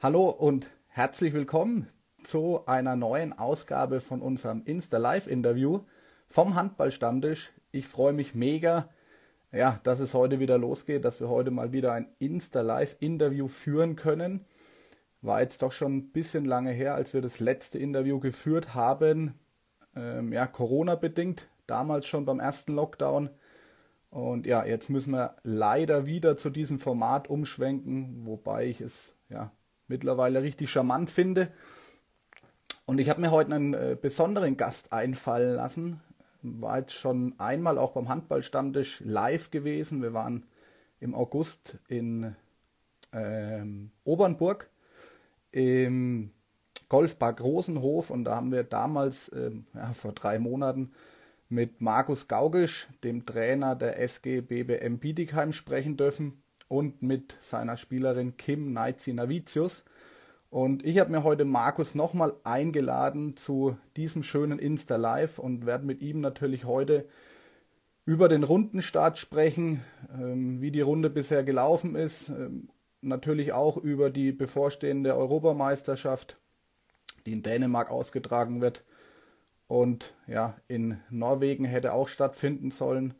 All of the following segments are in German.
Hallo und herzlich willkommen zu einer neuen Ausgabe von unserem Insta-Live-Interview vom Handballstammtisch. Ich freue mich mega, ja, dass es heute wieder losgeht, dass wir heute mal wieder ein Insta-Live-Interview führen können. War jetzt doch schon ein bisschen lange her, als wir das letzte Interview geführt haben. Ähm, ja, Corona-bedingt, damals schon beim ersten Lockdown. Und ja, jetzt müssen wir leider wieder zu diesem Format umschwenken, wobei ich es ja mittlerweile richtig charmant finde. Und ich habe mir heute einen äh, besonderen Gast einfallen lassen. War jetzt schon einmal auch beim Handballstammtisch live gewesen. Wir waren im August in ähm, Obernburg im Golfpark Rosenhof und da haben wir damals ähm, ja, vor drei Monaten mit Markus Gaugisch, dem Trainer der SG BBM Bietigheim, sprechen dürfen und mit seiner Spielerin Kim Navicius. Und ich habe mir heute Markus nochmal eingeladen zu diesem schönen Insta Live und werde mit ihm natürlich heute über den Rundenstart sprechen, ähm, wie die Runde bisher gelaufen ist, ähm, natürlich auch über die bevorstehende Europameisterschaft, die in Dänemark ausgetragen wird und ja, in Norwegen hätte auch stattfinden sollen.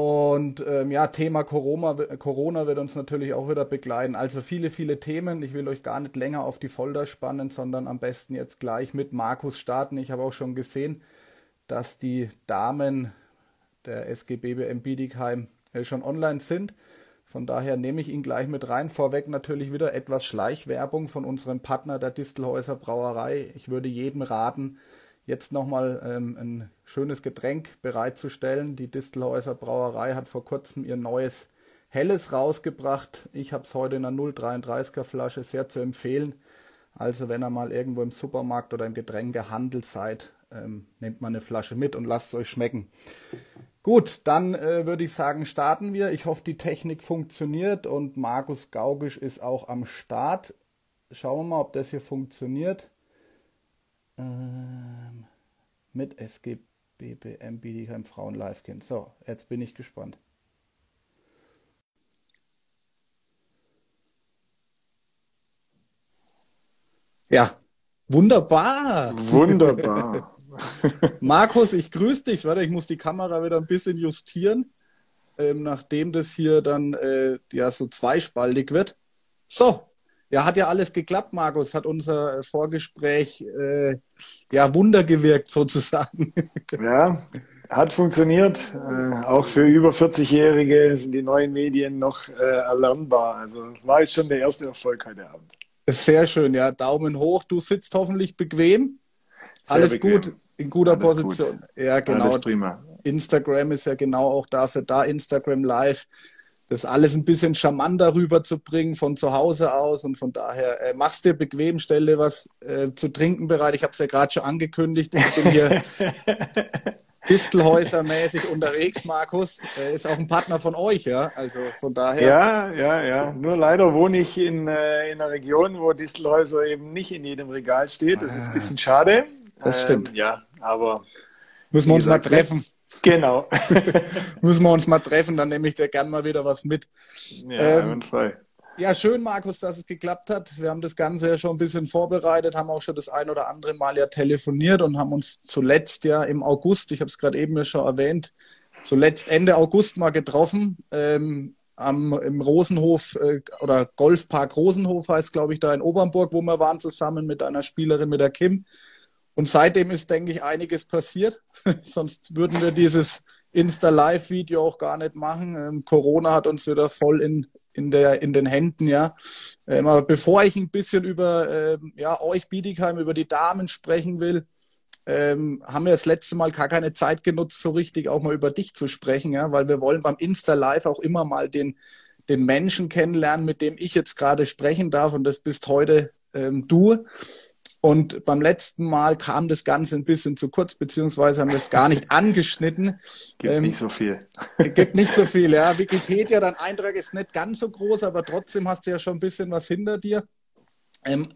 Und ähm, ja, Thema Corona, Corona wird uns natürlich auch wieder begleiten. Also viele, viele Themen. Ich will euch gar nicht länger auf die Folter spannen, sondern am besten jetzt gleich mit Markus starten. Ich habe auch schon gesehen, dass die Damen der SGB BM Bietigheim äh, schon online sind. Von daher nehme ich ihn gleich mit rein. Vorweg natürlich wieder etwas Schleichwerbung von unserem Partner der Distelhäuser Brauerei. Ich würde jedem raten, jetzt nochmal ähm, ein schönes Getränk bereitzustellen. Die Distelhäuser Brauerei hat vor kurzem ihr neues Helles rausgebracht. Ich habe es heute in einer 0,33er Flasche sehr zu empfehlen. Also wenn ihr mal irgendwo im Supermarkt oder im Getränkehandel seid, ähm, nehmt mal eine Flasche mit und lasst es euch schmecken. Gut, dann äh, würde ich sagen, starten wir. Ich hoffe, die Technik funktioniert und Markus Gaugisch ist auch am Start. Schauen wir mal, ob das hier funktioniert. Ähm, mit SG BBM Bietigheim Frauen Live Kind. So, jetzt bin ich gespannt. Ja, wunderbar. Wunderbar. Markus, ich grüße dich. Warte, ich muss die Kamera wieder ein bisschen justieren, ähm, nachdem das hier dann äh, ja so zweispaltig wird. So, ja, hat ja alles geklappt, Markus. Hat unser Vorgespräch äh, ja Wunder gewirkt sozusagen. Ja, hat funktioniert. Äh, auch für über 40-Jährige sind die neuen Medien noch äh, erlernbar. Also war jetzt schon der erste Erfolg heute Abend. Sehr schön, ja. Daumen hoch. Du sitzt hoffentlich bequem. Sehr alles bequem. gut, in guter Alles Position. Gut. Ja, genau. Alles prima. Instagram ist ja genau auch dafür da, Instagram Live das alles ein bisschen charmanter rüberzubringen von zu Hause aus. Und von daher äh, machst dir bequem, stelle was äh, zu trinken bereit. Ich habe es ja gerade schon angekündigt. Ich bin hier Distelhäuser-mäßig unterwegs, Markus. Er ist auch ein Partner von euch, ja. Also von daher. Ja, ja, ja. Nur leider wohne ich in, äh, in einer Region, wo Distelhäuser eben nicht in jedem Regal steht. Das ist ein bisschen schade. Das stimmt. Ähm, ja, aber. Müssen wir uns mal treffen. Genau. Müssen wir uns mal treffen, dann nehme ich dir gern mal wieder was mit. Ja, ähm, frei. Ja, schön, Markus, dass es geklappt hat. Wir haben das Ganze ja schon ein bisschen vorbereitet, haben auch schon das ein oder andere Mal ja telefoniert und haben uns zuletzt ja im August, ich habe es gerade eben ja schon erwähnt, zuletzt Ende August mal getroffen. Ähm, am, im Rosenhof äh, oder Golfpark Rosenhof heißt, glaube ich, da in Obernburg, wo wir waren zusammen mit einer Spielerin, mit der Kim. Und seitdem ist, denke ich, einiges passiert. Sonst würden wir dieses Insta-Live-Video auch gar nicht machen. Ähm, Corona hat uns wieder voll in, in, der, in den Händen, ja. Ähm, aber bevor ich ein bisschen über ähm, ja, euch Bietigheim, über die Damen sprechen will, ähm, haben wir das letzte Mal gar keine Zeit genutzt, so richtig auch mal über dich zu sprechen, ja, weil wir wollen beim Insta-Live auch immer mal den, den Menschen kennenlernen, mit dem ich jetzt gerade sprechen darf. Und das bist heute ähm, du. Und beim letzten Mal kam das Ganze ein bisschen zu kurz, beziehungsweise haben wir es gar nicht angeschnitten. Gibt ähm, nicht so viel. Gibt nicht so viel, ja. Wikipedia, dein Eintrag ist nicht ganz so groß, aber trotzdem hast du ja schon ein bisschen was hinter dir. Ähm,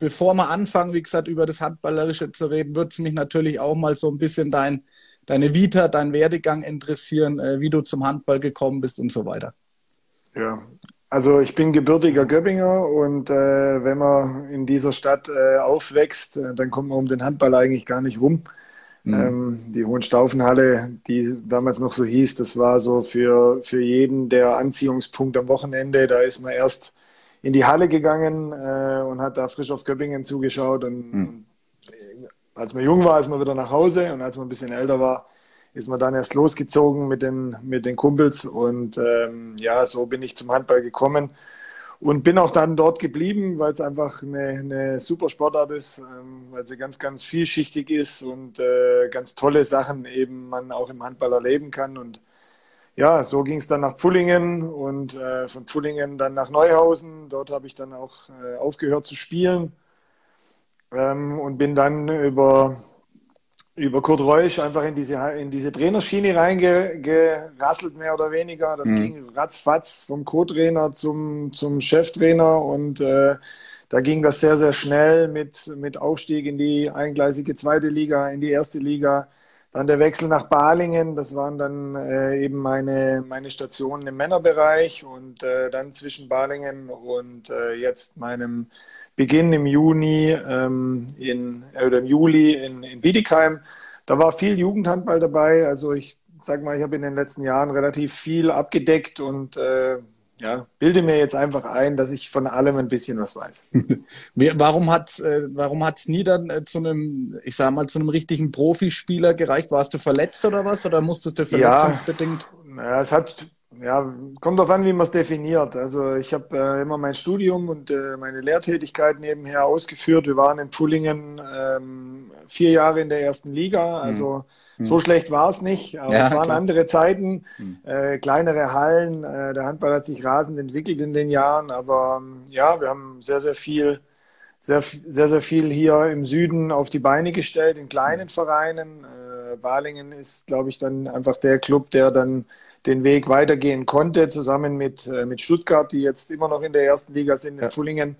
bevor wir anfangen, wie gesagt, über das Handballerische zu reden, würde es mich natürlich auch mal so ein bisschen dein, deine Vita, dein Werdegang interessieren, äh, wie du zum Handball gekommen bist und so weiter. Ja, Also ich bin gebürtiger Göppinger und äh, wenn man in dieser Stadt äh, aufwächst, äh, dann kommt man um den Handball eigentlich gar nicht rum. Mhm. Ähm, die Hohenstaufenhalle, die damals noch so hieß, das war so für, für jeden der Anziehungspunkt am Wochenende. Da ist man erst in die Halle gegangen äh, und hat da frisch auf Göppingen zugeschaut. Und mhm. als man jung war, ist man wieder nach Hause und als man ein bisschen älter war, ist man dann erst losgezogen mit den, mit den Kumpels. Und ähm, ja, so bin ich zum Handball gekommen. Und bin auch dann dort geblieben, weil es einfach eine, eine super Sportart ist, ähm, weil sie ganz, ganz vielschichtig ist und äh, ganz tolle Sachen eben man auch im Handball erleben kann. Und ja, so ging es dann nach Pfullingen und äh, von Pfullingen dann nach Neuhausen. Dort habe ich dann auch äh, aufgehört zu spielen ähm, und bin dann über, über Kurt Reusch einfach in diese, in diese Trainerschiene reingerasselt, mehr oder weniger. Das mhm. ging ratzfatz vom Co-Trainer zum, zum Cheftrainer und äh, da ging das sehr, sehr schnell mit, mit Aufstieg in die eingleisige zweite Liga, in die erste Liga dann der Wechsel nach Balingen, das waren dann äh, eben meine, meine Stationen im Männerbereich und äh, dann zwischen Balingen und äh, jetzt meinem Beginn im Juni, ähm, in, äh, oder im Juli in, in Bietigheim. Da war viel Jugendhandball dabei. Also ich sag mal, ich habe in den letzten Jahren relativ viel abgedeckt und äh, ja, bilde mir jetzt einfach ein, dass ich von allem ein bisschen was weiß. warum hat äh, warum hat's nie dann äh, zu einem, ich sag mal, zu einem richtigen Profispieler gereicht? Warst du verletzt oder was? Oder musstest du verletzungsbedingt? Ja, es hat ja, kommt darauf an, wie man es definiert. Also ich habe äh, immer mein Studium und äh, meine Lehrtätigkeit nebenher ausgeführt. Wir waren in Pfullingen ähm, vier Jahre in der ersten Liga. Also mhm. so schlecht war es nicht. Aber ja, es waren klar. andere Zeiten, mhm. äh, kleinere Hallen. Äh, der Handball hat sich rasend entwickelt in den Jahren. Aber ähm, ja, wir haben sehr, sehr viel, sehr, sehr, sehr viel hier im Süden auf die Beine gestellt, in kleinen Vereinen. Äh, Balingen ist, glaube ich, dann einfach der Club, der dann den Weg weitergehen konnte, zusammen mit, äh, mit Stuttgart, die jetzt immer noch in der ersten Liga sind, in ja. Fullingen,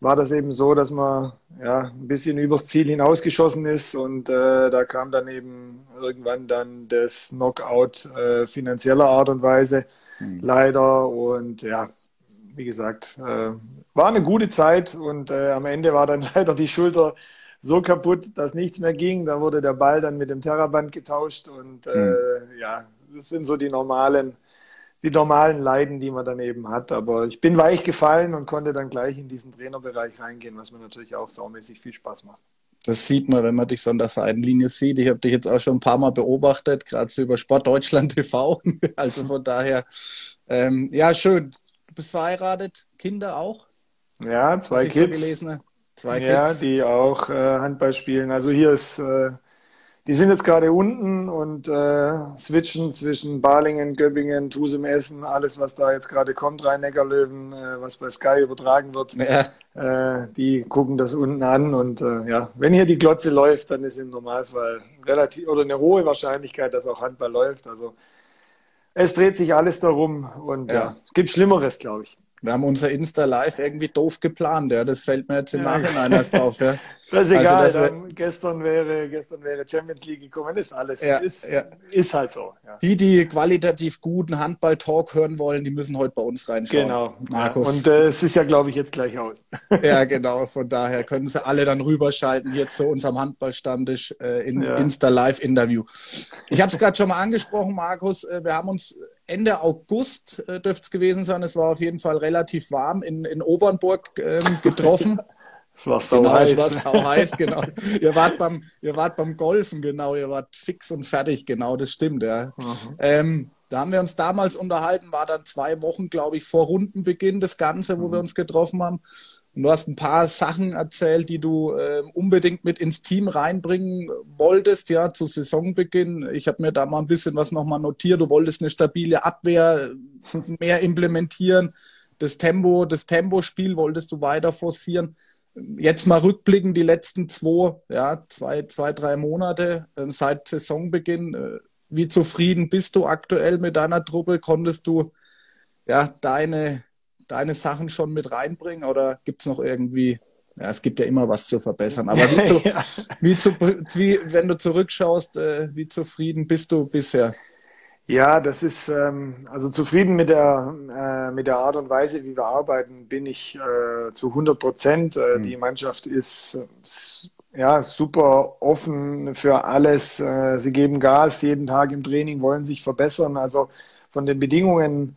war das eben so, dass man ja, ein bisschen übers Ziel hinausgeschossen ist und äh, da kam dann eben irgendwann dann das Knockout äh, finanzieller Art und Weise mhm. leider und ja, wie gesagt, äh, war eine gute Zeit und äh, am Ende war dann leider die Schulter so kaputt, dass nichts mehr ging. Da wurde der Ball dann mit dem Terraband getauscht und äh, mhm. ja, das sind so die normalen, die normalen Leiden, die man dann eben hat. Aber ich bin weich gefallen und konnte dann gleich in diesen Trainerbereich reingehen, was mir natürlich auch saumäßig viel Spaß macht. Das sieht man, wenn man dich so an der Seitenlinie sieht. Ich habe dich jetzt auch schon ein paar Mal beobachtet, gerade so über Sport Deutschland TV. Also von daher, ähm, ja, schön. Du bist verheiratet, Kinder auch? Ja, zwei Kids. So zwei Kids. Ja, die auch äh, Handball spielen. Also hier ist äh, die sind jetzt gerade unten und äh, switchen zwischen Balingen, Göppingen, Tusem, Essen, alles, was da jetzt gerade kommt, Rhein-Neckar-Löwen, äh, was bei Sky übertragen wird. Ja. Äh, die gucken das unten an und äh, ja, wenn hier die Glotze läuft, dann ist im Normalfall relativ oder eine hohe Wahrscheinlichkeit, dass auch Handball läuft. Also es dreht sich alles darum und ja, ja gibt Schlimmeres, glaube ich. Wir haben unser Insta Live irgendwie doof geplant, ja. Das fällt mir jetzt im Nachhinein erst auf, ja. Das ist egal. Also das wär... gestern, wäre, gestern wäre Champions League gekommen, ist alles. Ja, ist, ja. ist halt so. Ja. Die, die qualitativ guten Handball-Talk hören wollen, die müssen heute bei uns reinschauen. Genau. Markus. Und äh, es ist ja, glaube ich, jetzt gleich aus. ja, genau. Von daher können sie alle dann rüberschalten hier zu unserem Handballstammtisch äh, in Insta Live Interview. Ich habe es gerade schon mal angesprochen, Markus. Äh, wir haben uns Ende August äh, dürfte es gewesen sein. Es war auf jeden Fall relativ warm in, in Obernburg ähm, getroffen. Es war sau genau, heiß. Es war sau heiß, genau. ihr, wart beim, ihr wart beim Golfen, genau. Ihr wart fix und fertig, genau. Das stimmt, ja. Ähm, da haben wir uns damals unterhalten, war dann zwei Wochen, glaube ich, vor Rundenbeginn das Ganze, wo mhm. wir uns getroffen haben. Und du hast ein paar Sachen erzählt, die du äh, unbedingt mit ins Team reinbringen wolltest, ja, zu Saisonbeginn. Ich habe mir da mal ein bisschen was nochmal notiert. Du wolltest eine stabile Abwehr mehr implementieren. Das Tempo, das Tempospiel wolltest du weiter forcieren. Jetzt mal rückblicken, die letzten zwei, ja, zwei, zwei, drei Monate äh, seit Saisonbeginn. Äh, wie zufrieden bist du aktuell mit deiner Truppe? Konntest du ja deine deine Sachen schon mit reinbringen oder gibt es noch irgendwie, ja, es gibt ja immer was zu verbessern, aber wie, zu, wie, zu, wie wenn du zurückschaust, äh, wie zufrieden bist du bisher? Ja, das ist ähm, also zufrieden mit der äh, mit der Art und Weise, wie wir arbeiten, bin ich äh, zu 100 Prozent. Äh, mhm. Die Mannschaft ist ja super offen für alles. Äh, sie geben Gas jeden Tag im Training, wollen sich verbessern. Also von den Bedingungen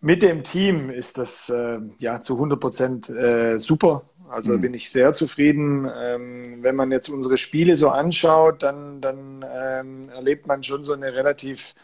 mit dem Team ist das äh, ja zu 100 Prozent äh, super. Also mhm. bin ich sehr zufrieden. Ähm, wenn man jetzt unsere Spiele so anschaut, dann, dann ähm, erlebt man schon so eine relativ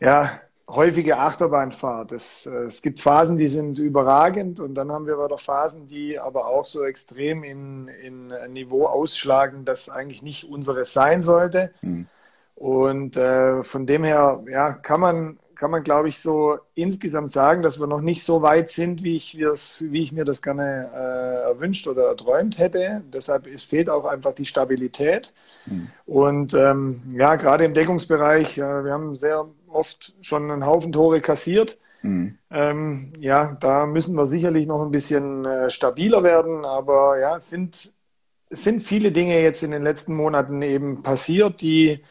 ja, häufige Achterbahnfahrt. Es, äh, es gibt Phasen, die sind überragend und dann haben wir wieder Phasen, die aber auch so extrem in, in Niveau ausschlagen, das eigentlich nicht unseres sein sollte. Mhm. Und äh, von dem her ja, kann man kann man, glaube ich, so insgesamt sagen, dass wir noch nicht so weit sind, wie ich, wie ich mir das gerne äh, erwünscht oder erträumt hätte. Deshalb es fehlt auch einfach die Stabilität. Mhm. Und ähm, ja, gerade im Deckungsbereich, äh, wir haben sehr oft schon einen Haufen Tore kassiert. Mhm. Ähm, ja, da müssen wir sicherlich noch ein bisschen äh, stabiler werden. Aber ja, es sind, es sind viele Dinge jetzt in den letzten Monaten eben passiert, die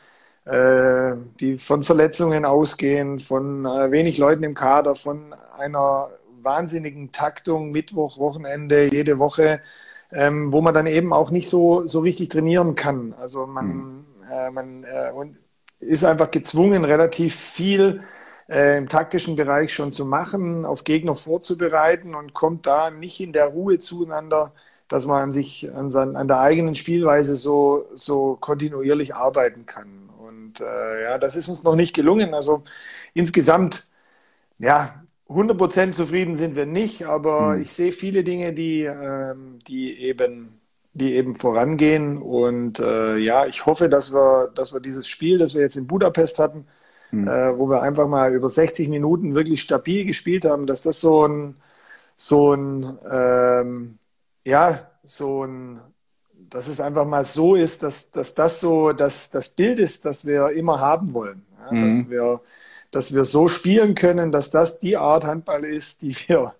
äh, die von Verletzungen ausgehen, von äh, wenig Leuten im Kader, von einer wahnsinnigen Taktung, Mittwoch, Wochenende, jede Woche, ähm, wo man dann eben auch nicht so, so richtig trainieren kann. Also man, mhm. äh, man äh, ist einfach gezwungen, relativ viel äh, im taktischen Bereich schon zu machen, auf Gegner vorzubereiten und kommt da nicht in der Ruhe zueinander, dass man an sich, an, sein, an der eigenen Spielweise so, so kontinuierlich arbeiten kann. Und äh, ja, das ist uns noch nicht gelungen. Also insgesamt, ja, 100% zufrieden sind wir nicht, aber mhm. ich sehe viele Dinge, die, ähm, die eben die eben vorangehen. Und äh, ja, ich hoffe, dass wir, dass wir dieses Spiel, das wir jetzt in Budapest hatten, mhm. äh, wo wir einfach mal über 60 Minuten wirklich stabil gespielt haben, dass das so ein, so ein, ähm, ja, so ein dass es einfach mal so ist, dass, dass das so dass das Bild ist, das wir immer haben wollen. Ja, mhm. dass, wir, dass wir so spielen können, dass das die Art Handball ist, die wir,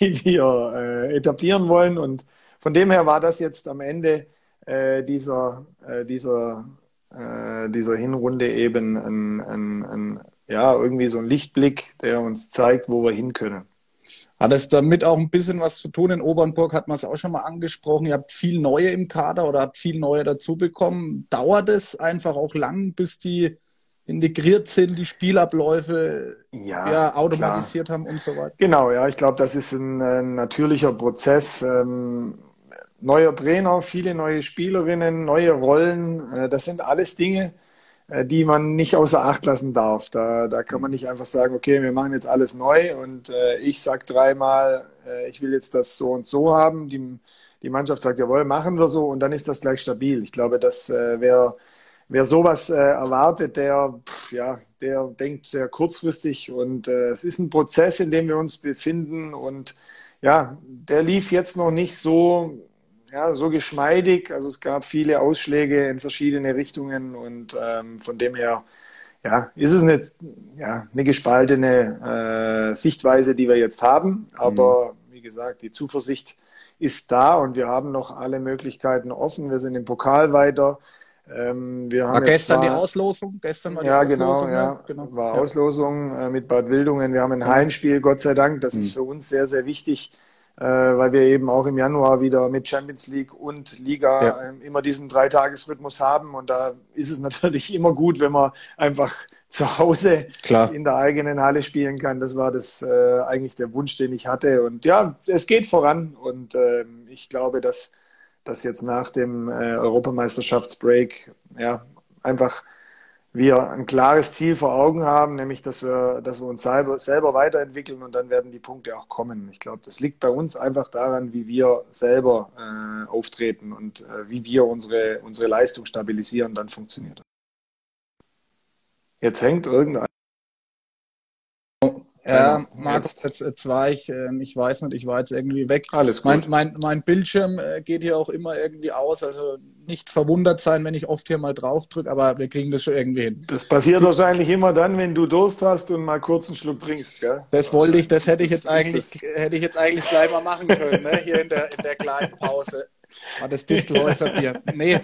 die wir äh, etablieren wollen. Und von dem her war das jetzt am Ende äh, dieser, äh, dieser, äh, dieser Hinrunde eben ein, ein, ein, ja, irgendwie so ein Lichtblick, der uns zeigt, wo wir hin können. Hat es damit auch ein bisschen was zu tun? In Obernburg hat man es auch schon mal angesprochen. Ihr habt viel Neue im Kader oder habt viel Neue dazu bekommen. Dauert es einfach auch lang, bis die integriert sind, die Spielabläufe ja, ja automatisiert klar. haben und so weiter? Genau, ja, ich glaube, das ist ein, ein natürlicher Prozess. Ähm, neuer Trainer, viele neue Spielerinnen, neue Rollen, äh, das sind alles Dinge, äh, die man nicht außer Acht lassen darf. Da, da kann man nicht einfach sagen, okay, wir machen jetzt alles neu und äh, ich sage dreimal, ich will jetzt das so und so haben. Die, die Mannschaft sagt, jawohl, machen wir so und dann ist das gleich stabil. Ich glaube, dass äh, wer, wer sowas erwartet, der, ja, der denkt sehr kurzfristig und es ist ein Prozess, in dem wir uns befinden und ja, der lief jetzt noch nicht so ja, so geschmeidig. Also es gab viele Ausschläge in verschiedene Richtungen und ähm, von dem her ja, ist es eine, ja, eine gespaltene äh, Sichtweise, die wir jetzt haben. Aber mhm. wie gesagt, die Zuversicht ist da und wir haben noch alle Möglichkeiten offen. Wir sind im Pokal weiter. Ähm, wir haben war gestern zwar, die Auslosung? Gestern war die ja, genau, Auslosung. Genau, ja, genau. War. Auslosung äh, mit Bad Wildungen. Wir haben ein Heimspiel, Gott sei Dank. Das mhm. ist für uns sehr, sehr wichtig weil wir eben auch im Januar wieder mit Champions League und Liga ja. äh, immer diesen Dreitagesrhythmus haben. Und da ist es natürlich immer gut, wenn man einfach zu Hause Klar. in der eigenen Halle spielen kann. Das war das äh, eigentlich der Wunsch, den ich hatte. Und ja, es geht voran. Und äh, ich glaube, dass, dass jetzt nach dem äh, Europameisterschaftsbreak ja einfach wir ein klares Ziel vor Augen haben, nämlich dass wir, dass wir uns selber, selber weiterentwickeln und dann werden die Punkte auch kommen. Ich glaube, das liegt bei uns einfach daran, wie wir selber äh, auftreten und äh, wie wir unsere, unsere Leistung stabilisieren, dann funktioniert das. Jetzt hängt irgendein ja, Markus, jetzt, jetzt war ich, äh, ich weiß nicht, ich war jetzt irgendwie weg. Alles gut. Mein, mein, mein Bildschirm äh, geht hier auch immer irgendwie aus, also nicht verwundert sein, wenn ich oft hier mal drauf drücke, aber wir kriegen das schon irgendwie hin. Das passiert wahrscheinlich immer dann, wenn du Durst hast und mal kurz einen Schluck trinkst, gell? Das wollte ich, das hätte ich jetzt eigentlich, hätte ich jetzt eigentlich gleich mal machen können, ne? hier in der, in der kleinen Pause. War das Distelhäuser Bier. Nee,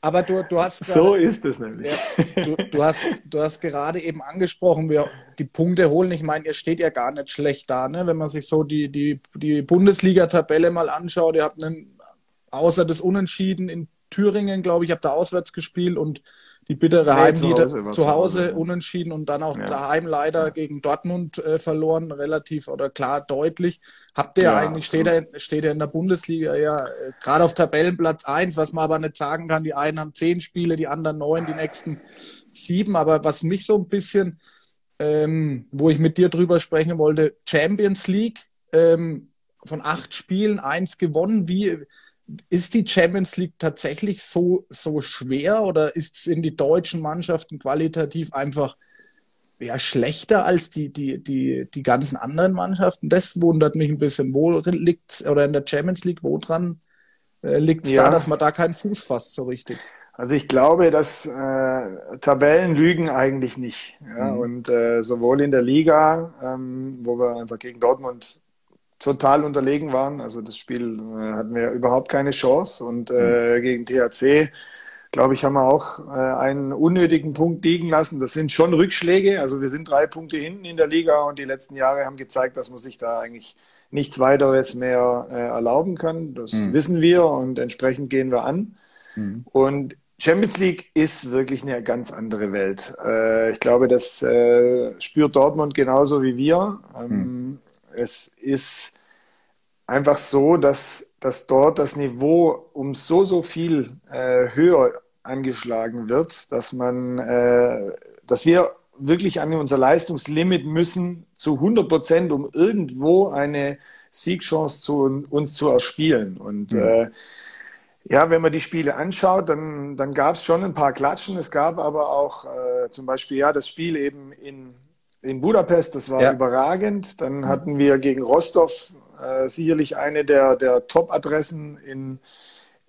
aber du, du hast gerade, So ist es nämlich. Ja, du, du, hast, du hast gerade eben angesprochen, wir die Punkte holen. Ich meine, ihr steht ja gar nicht schlecht da, ne? wenn man sich so die, die, die Bundesliga-Tabelle mal anschaut. Ihr habt einen, außer das Unentschieden in Thüringen, glaube ich, habt da auswärts gespielt und die bittere nee, Heimnieder zu Hause, zu Hause unentschieden und dann auch ja. daheim leider ja. gegen Dortmund äh, verloren, relativ oder klar deutlich. Habt ihr ja, eigentlich, steht er, steht er in der Bundesliga ja äh, gerade auf Tabellenplatz 1, was man aber nicht sagen kann, die einen haben zehn Spiele, die anderen neun, die nächsten sieben. Aber was mich so ein bisschen, ähm, wo ich mit dir drüber sprechen wollte, Champions League, ähm, von acht Spielen eins gewonnen. Wie, ist die Champions League tatsächlich so, so schwer oder ist es in die deutschen Mannschaften qualitativ einfach ja, schlechter als die, die, die, die ganzen anderen Mannschaften? Das wundert mich ein bisschen. Wo liegt oder in der Champions League, wo dran äh, liegt es ja. da, dass man da keinen Fuß fasst so richtig? Also ich glaube, dass äh, Tabellen lügen eigentlich nicht. Ja? Mhm. Und äh, sowohl in der Liga, ähm, wo wir einfach gegen Dortmund total unterlegen waren. Also das Spiel äh, hatten wir überhaupt keine Chance. Und äh, mhm. gegen THC, glaube ich, haben wir auch äh, einen unnötigen Punkt liegen lassen. Das sind schon Rückschläge. Also wir sind drei Punkte hinten in der Liga und die letzten Jahre haben gezeigt, dass man sich da eigentlich nichts weiteres mehr äh, erlauben kann. Das mhm. wissen wir und entsprechend gehen wir an. Mhm. Und Champions League ist wirklich eine ganz andere Welt. Äh, ich glaube, das äh, spürt Dortmund genauso wie wir. Ähm, mhm. Es ist einfach so, dass, dass dort das Niveau um so, so viel äh, höher angeschlagen wird, dass man, äh, dass wir wirklich an unser Leistungslimit müssen zu 100 Prozent, um irgendwo eine Siegchance zu uns zu erspielen. Und mhm. äh, ja, wenn man die Spiele anschaut, dann, dann gab es schon ein paar Klatschen. Es gab aber auch äh, zum Beispiel ja das Spiel eben in, in Budapest, das war ja. überragend. Dann mhm. hatten wir gegen Rostov äh, sicherlich eine der, der Top-Adressen in,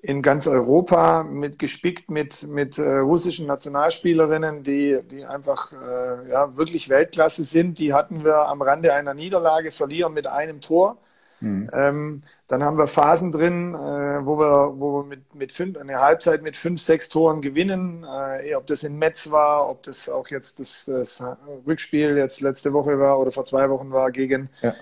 in ganz Europa, mit gespickt mit, mit äh, russischen Nationalspielerinnen, die, die einfach äh, ja, wirklich Weltklasse sind. Die hatten wir am Rande einer Niederlage, verlieren mit einem Tor. Mhm. Ähm, dann haben wir Phasen drin, äh, wo wir, wo wir mit, mit fünf, eine Halbzeit mit fünf, sechs Toren gewinnen. Äh, ob das in Metz war, ob das auch jetzt das, das Rückspiel jetzt letzte Woche war oder vor zwei Wochen war gegen, ja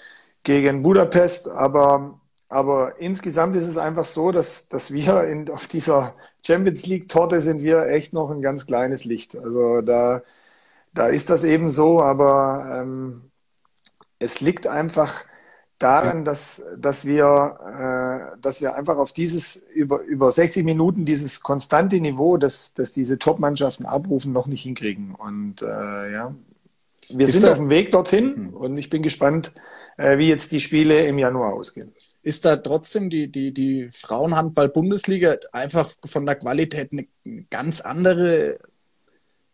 gegen Budapest, aber, aber insgesamt ist es einfach so, dass, dass wir in, auf dieser Champions League Torte sind wir echt noch ein ganz kleines Licht. Also da, da ist das eben so, aber ähm, es liegt einfach daran, dass, dass, wir, äh, dass wir einfach auf dieses über, über 60 Minuten dieses konstante Niveau, das, das diese Top-Mannschaften abrufen, noch nicht hinkriegen. Und äh, ja, wir ist sind auf dem Weg dorthin hm. und ich bin gespannt, wie jetzt die Spiele im Januar ausgehen. Ist da trotzdem die, die, die Frauenhandball-Bundesliga einfach von der Qualität eine ganz andere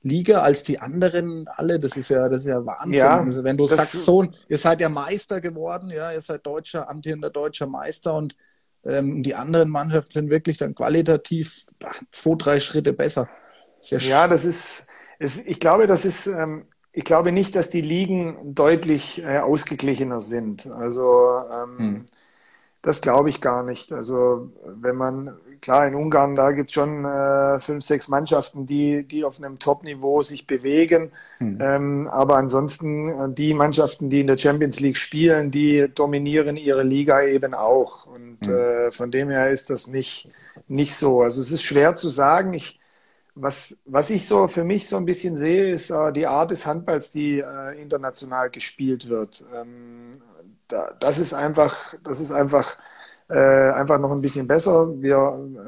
Liga als die anderen alle? Das ist ja, das ist ja Wahnsinn. Ja, also wenn du sagst, so, ihr seid ja Meister geworden, ja, ihr seid deutscher, amtierender deutscher Meister und ähm, die anderen Mannschaften sind wirklich dann qualitativ zwei, drei Schritte besser. ja, das ist, ist, ich glaube, das ist, ähm, ich glaube nicht, dass die Ligen deutlich äh, ausgeglichener sind. Also ähm, hm. das glaube ich gar nicht. Also wenn man, klar, in Ungarn, da gibt es schon äh, fünf, sechs Mannschaften, die, die auf einem Top-Niveau sich bewegen. Hm. Ähm, aber ansonsten äh, die Mannschaften, die in der Champions League spielen, die dominieren ihre Liga eben auch. Und hm. äh, von dem her ist das nicht, nicht so. Also es ist schwer zu sagen. Ich was, was ich so für mich so ein bisschen sehe, ist äh, die Art des Handballs, die äh, international gespielt wird. Ähm, da, das ist einfach, das ist einfach, äh, einfach noch ein bisschen besser. Wir,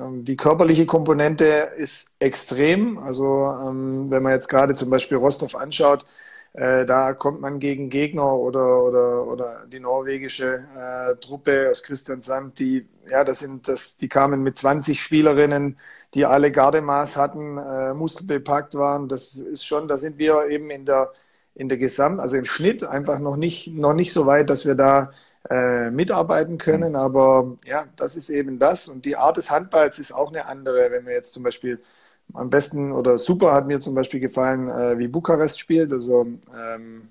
ähm, die körperliche Komponente ist extrem. Also ähm, wenn man jetzt gerade zum Beispiel Rostov anschaut, äh, da kommt man gegen Gegner oder, oder, oder die norwegische äh, Truppe aus Kristiansand, die, ja, das sind, das, die kamen mit 20 Spielerinnen die alle Gardemaß hatten, äh, muskelbepackt waren. Das ist schon, da sind wir eben in der, in der Gesamt, also im Schnitt einfach noch nicht, noch nicht so weit, dass wir da äh, mitarbeiten können. Aber ja, das ist eben das. Und die Art des Handballs ist auch eine andere. Wenn wir jetzt zum Beispiel am besten oder super hat mir zum Beispiel gefallen, äh, wie Bukarest spielt. Also ähm,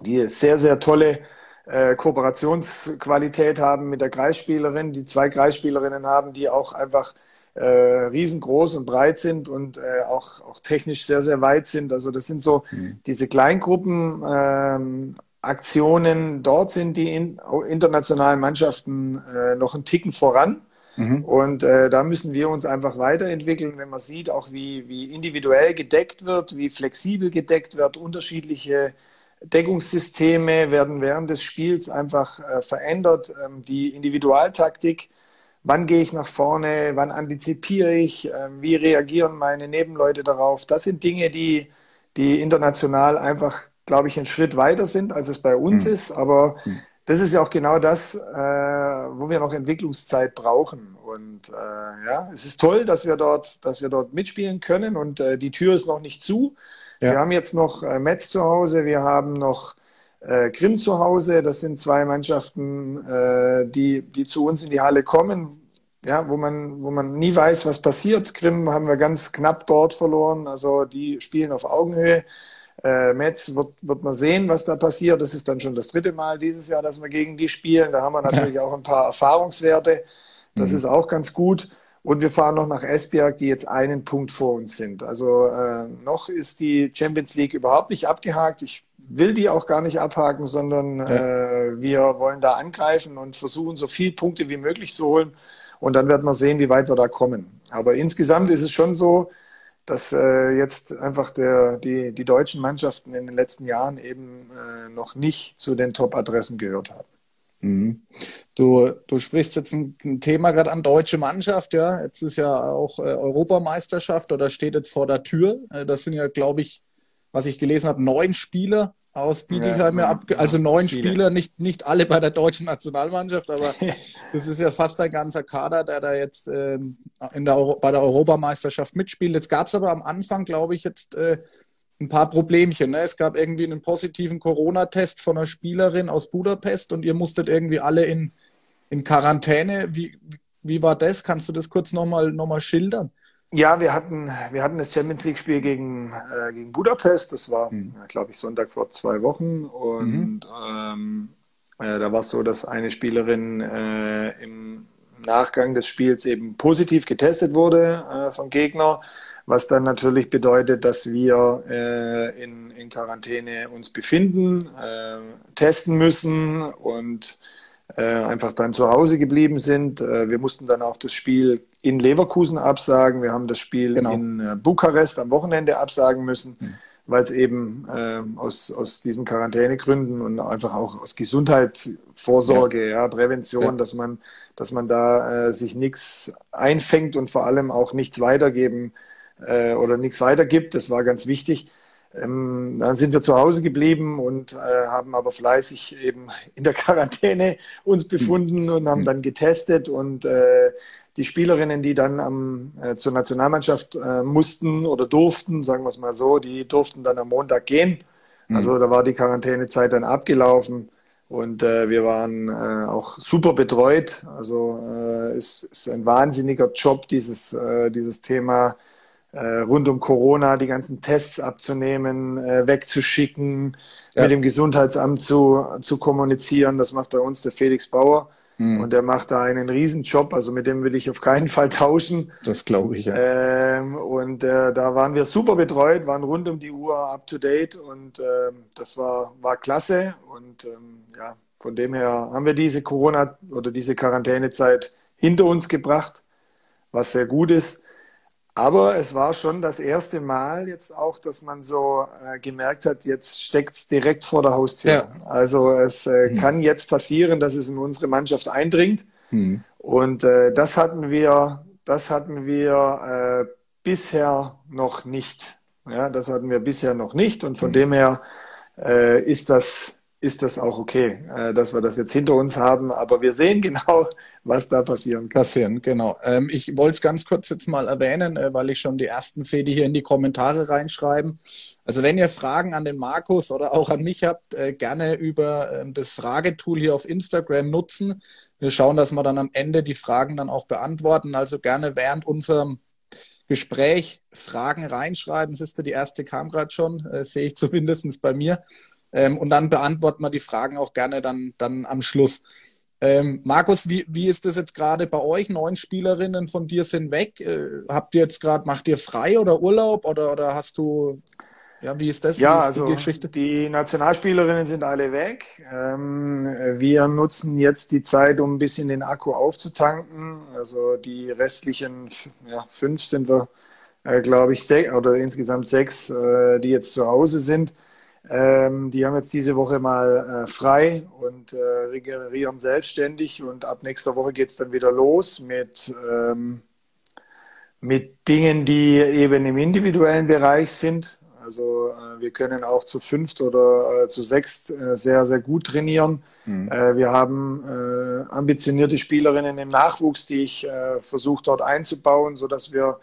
die sehr, sehr tolle äh, Kooperationsqualität haben mit der Kreisspielerin, die zwei Kreisspielerinnen haben, die auch einfach äh, riesengroß und breit sind und äh, auch, auch technisch sehr, sehr weit sind. Also das sind so mhm. diese Kleingruppen. Ähm, Aktionen, dort sind die in, internationalen Mannschaften äh, noch einen Ticken voran. Mhm. Und äh, da müssen wir uns einfach weiterentwickeln, wenn man sieht, auch wie, wie individuell gedeckt wird, wie flexibel gedeckt wird, unterschiedliche Deckungssysteme werden während des Spiels einfach äh, verändert. Ähm, die Individualtaktik, wann gehe ich nach vorne, wann antizipiere ich, äh, wie reagieren meine Nebenleute darauf, das sind Dinge, die, die international einfach, glaube ich, einen Schritt weiter sind, als es bei uns mhm. ist. Aber mhm das ist ja auch genau das, äh, wo wir noch Entwicklungszeit brauchen. Und äh, ja, es ist toll, dass wir dort, dass wir dort mitspielen können und äh, die Tür ist noch nicht zu. Ja. Wir haben jetzt noch äh, Metz zu Hause, wir haben noch äh, Grimm zu Hause. Das sind zwei Mannschaften, äh, die, die zu uns in die Halle kommen, ja, wo man, wo man nie weiß, was passiert. Grimm haben wir ganz knapp dort verloren. Also die spielen auf Augenhöhe. Äh, Metz wird, wird man sehen, was da passiert. Das ist dann schon das dritte Mal dieses Jahr, dass wir gegen die spielen. Da haben wir natürlich ja. auch ein paar Erfahrungswerte. Das mhm. ist auch ganz gut. Und wir fahren noch nach Esbjerg, die jetzt einen Punkt vor uns sind. Also äh, noch ist die Champions League überhaupt nicht abgehakt. Ich will die auch gar nicht abhaken, sondern ja. äh, wir wollen da angreifen und versuchen, so viele Punkte wie möglich zu holen. Und dann werden wir sehen, wie weit wir da kommen. Aber insgesamt ist es schon so, dass äh, jetzt einfach der, die, die deutschen Mannschaften in den letzten Jahren eben äh, noch nicht zu den Top-Adressen gehört haben. Mhm. Du, du sprichst jetzt ein, ein Thema gerade an deutsche Mannschaft, ja. Jetzt ist ja auch äh, Europameisterschaft oder steht jetzt vor der Tür. Äh, das sind ja, glaube ich, was ich gelesen habe, neun Spieler aus Bietigheim, ja, ja, also neun viele. Spieler, nicht, nicht alle bei der deutschen Nationalmannschaft, aber das ist ja fast ein ganzer Kader, der da jetzt äh, in der bei der Europameisterschaft mitspielt. Jetzt gab es aber am Anfang, glaube ich, jetzt äh, ein paar Problemchen. Ne? Es gab irgendwie einen positiven Corona-Test von einer Spielerin aus Budapest und ihr musstet irgendwie alle in, in Quarantäne. Wie, wie war das? Kannst du das kurz nochmal noch mal schildern? Ja, wir hatten, wir hatten das Champions League-Spiel gegen, äh, gegen Budapest. Das war, mhm. glaube ich, Sonntag vor zwei Wochen. Und mhm. ähm, äh, da war es so, dass eine Spielerin äh, im Nachgang des Spiels eben positiv getestet wurde äh, vom Gegner, was dann natürlich bedeutet, dass wir äh, in, in Quarantäne uns befinden, äh, testen müssen und äh, einfach dann zu Hause geblieben sind. Äh, wir mussten dann auch das Spiel in Leverkusen absagen. Wir haben das Spiel genau. in äh, Bukarest am Wochenende absagen müssen, mhm. weil es eben äh, aus, aus diesen Quarantänegründen und einfach auch aus Gesundheitsvorsorge, ja, ja Prävention, ja. dass man, dass man da äh, sich nichts einfängt und vor allem auch nichts weitergeben äh, oder nichts weitergibt. Das war ganz wichtig. Ähm, dann sind wir zu Hause geblieben und äh, haben aber fleißig eben in der Quarantäne uns hm. befunden und haben hm. dann getestet und äh, die Spielerinnen, die dann am, äh, zur Nationalmannschaft äh, mussten oder durften, sagen wir es mal so, die durften dann am Montag gehen. Mhm. Also da war die Quarantänezeit dann abgelaufen und äh, wir waren äh, auch super betreut. Also es ist ein wahnsinniger Job, dieses, dieses Thema rund um Corona die ganzen Tests abzunehmen, äh, wegzuschicken, ja. mit dem Gesundheitsamt zu, zu kommunizieren. Das macht bei uns der Felix Bauer. Mhm. Und der macht da einen Riesenjob, also mit dem will ich auf keinen Fall tauschen. Das glaube ich, ja. Ähm, und äh, da waren wir super betreut, waren rund um die Uhr up to date und äh, das war, war klasse. Und ähm, ja, von dem her haben wir diese Corona- oder diese Quarantänezeit hinter uns gebracht, was sehr gut ist. Aber es war schon das erste Mal jetzt auch, dass man so äh, gemerkt hat, jetzt steckt es direkt vor der Haustür. Ja. Also es äh, mhm. kann jetzt passieren, dass es in unsere Mannschaft eindringt. Mhm. Und äh, das hatten wir, das hatten wir äh, bisher noch nicht. Ja, das hatten wir bisher noch nicht. Und von mhm. dem her äh, ist das ist das auch okay, äh, dass wir das jetzt hinter uns haben. Aber wir sehen genau, was da passieren kann. Passieren, genau. Ähm, ich wollte es ganz kurz jetzt mal erwähnen, äh, weil ich schon die ersten sehe, die hier in die Kommentare reinschreiben. Also wenn ihr Fragen an den Markus oder auch an mich habt, äh, gerne über ähm, das Fragetool hier auf Instagram nutzen. Wir schauen, dass wir dann am Ende die Fragen dann auch beantworten. Also gerne während unserem Gespräch Fragen reinschreiben. Das ist die erste kam gerade schon, sehe ich zumindest bei mir. Ähm, und dann beantworten wir die Fragen auch gerne dann, dann am Schluss. Ähm, Markus, wie, wie ist das jetzt gerade bei euch? Neun Spielerinnen von dir sind weg. Äh, habt ihr jetzt gerade, macht ihr frei oder Urlaub oder, oder hast du, ja, wie ist das? Ja, ist also die, Geschichte? die Nationalspielerinnen sind alle weg. Ähm, wir nutzen jetzt die Zeit, um ein bisschen den Akku aufzutanken. Also die restlichen ja, fünf sind wir, äh, glaube ich, sech, oder insgesamt sechs, äh, die jetzt zu Hause sind. Ähm, die haben jetzt diese Woche mal äh, frei und äh, regenerieren selbstständig und ab nächster Woche geht es dann wieder los mit, ähm, mit Dingen, die eben im individuellen Bereich sind. Also äh, wir können auch zu fünft oder äh, zu sechst äh, sehr, sehr gut trainieren. Mhm. Äh, wir haben ambitionierte Spielerinnen im Nachwuchs, die ich versuche dort einzubauen, sodass wir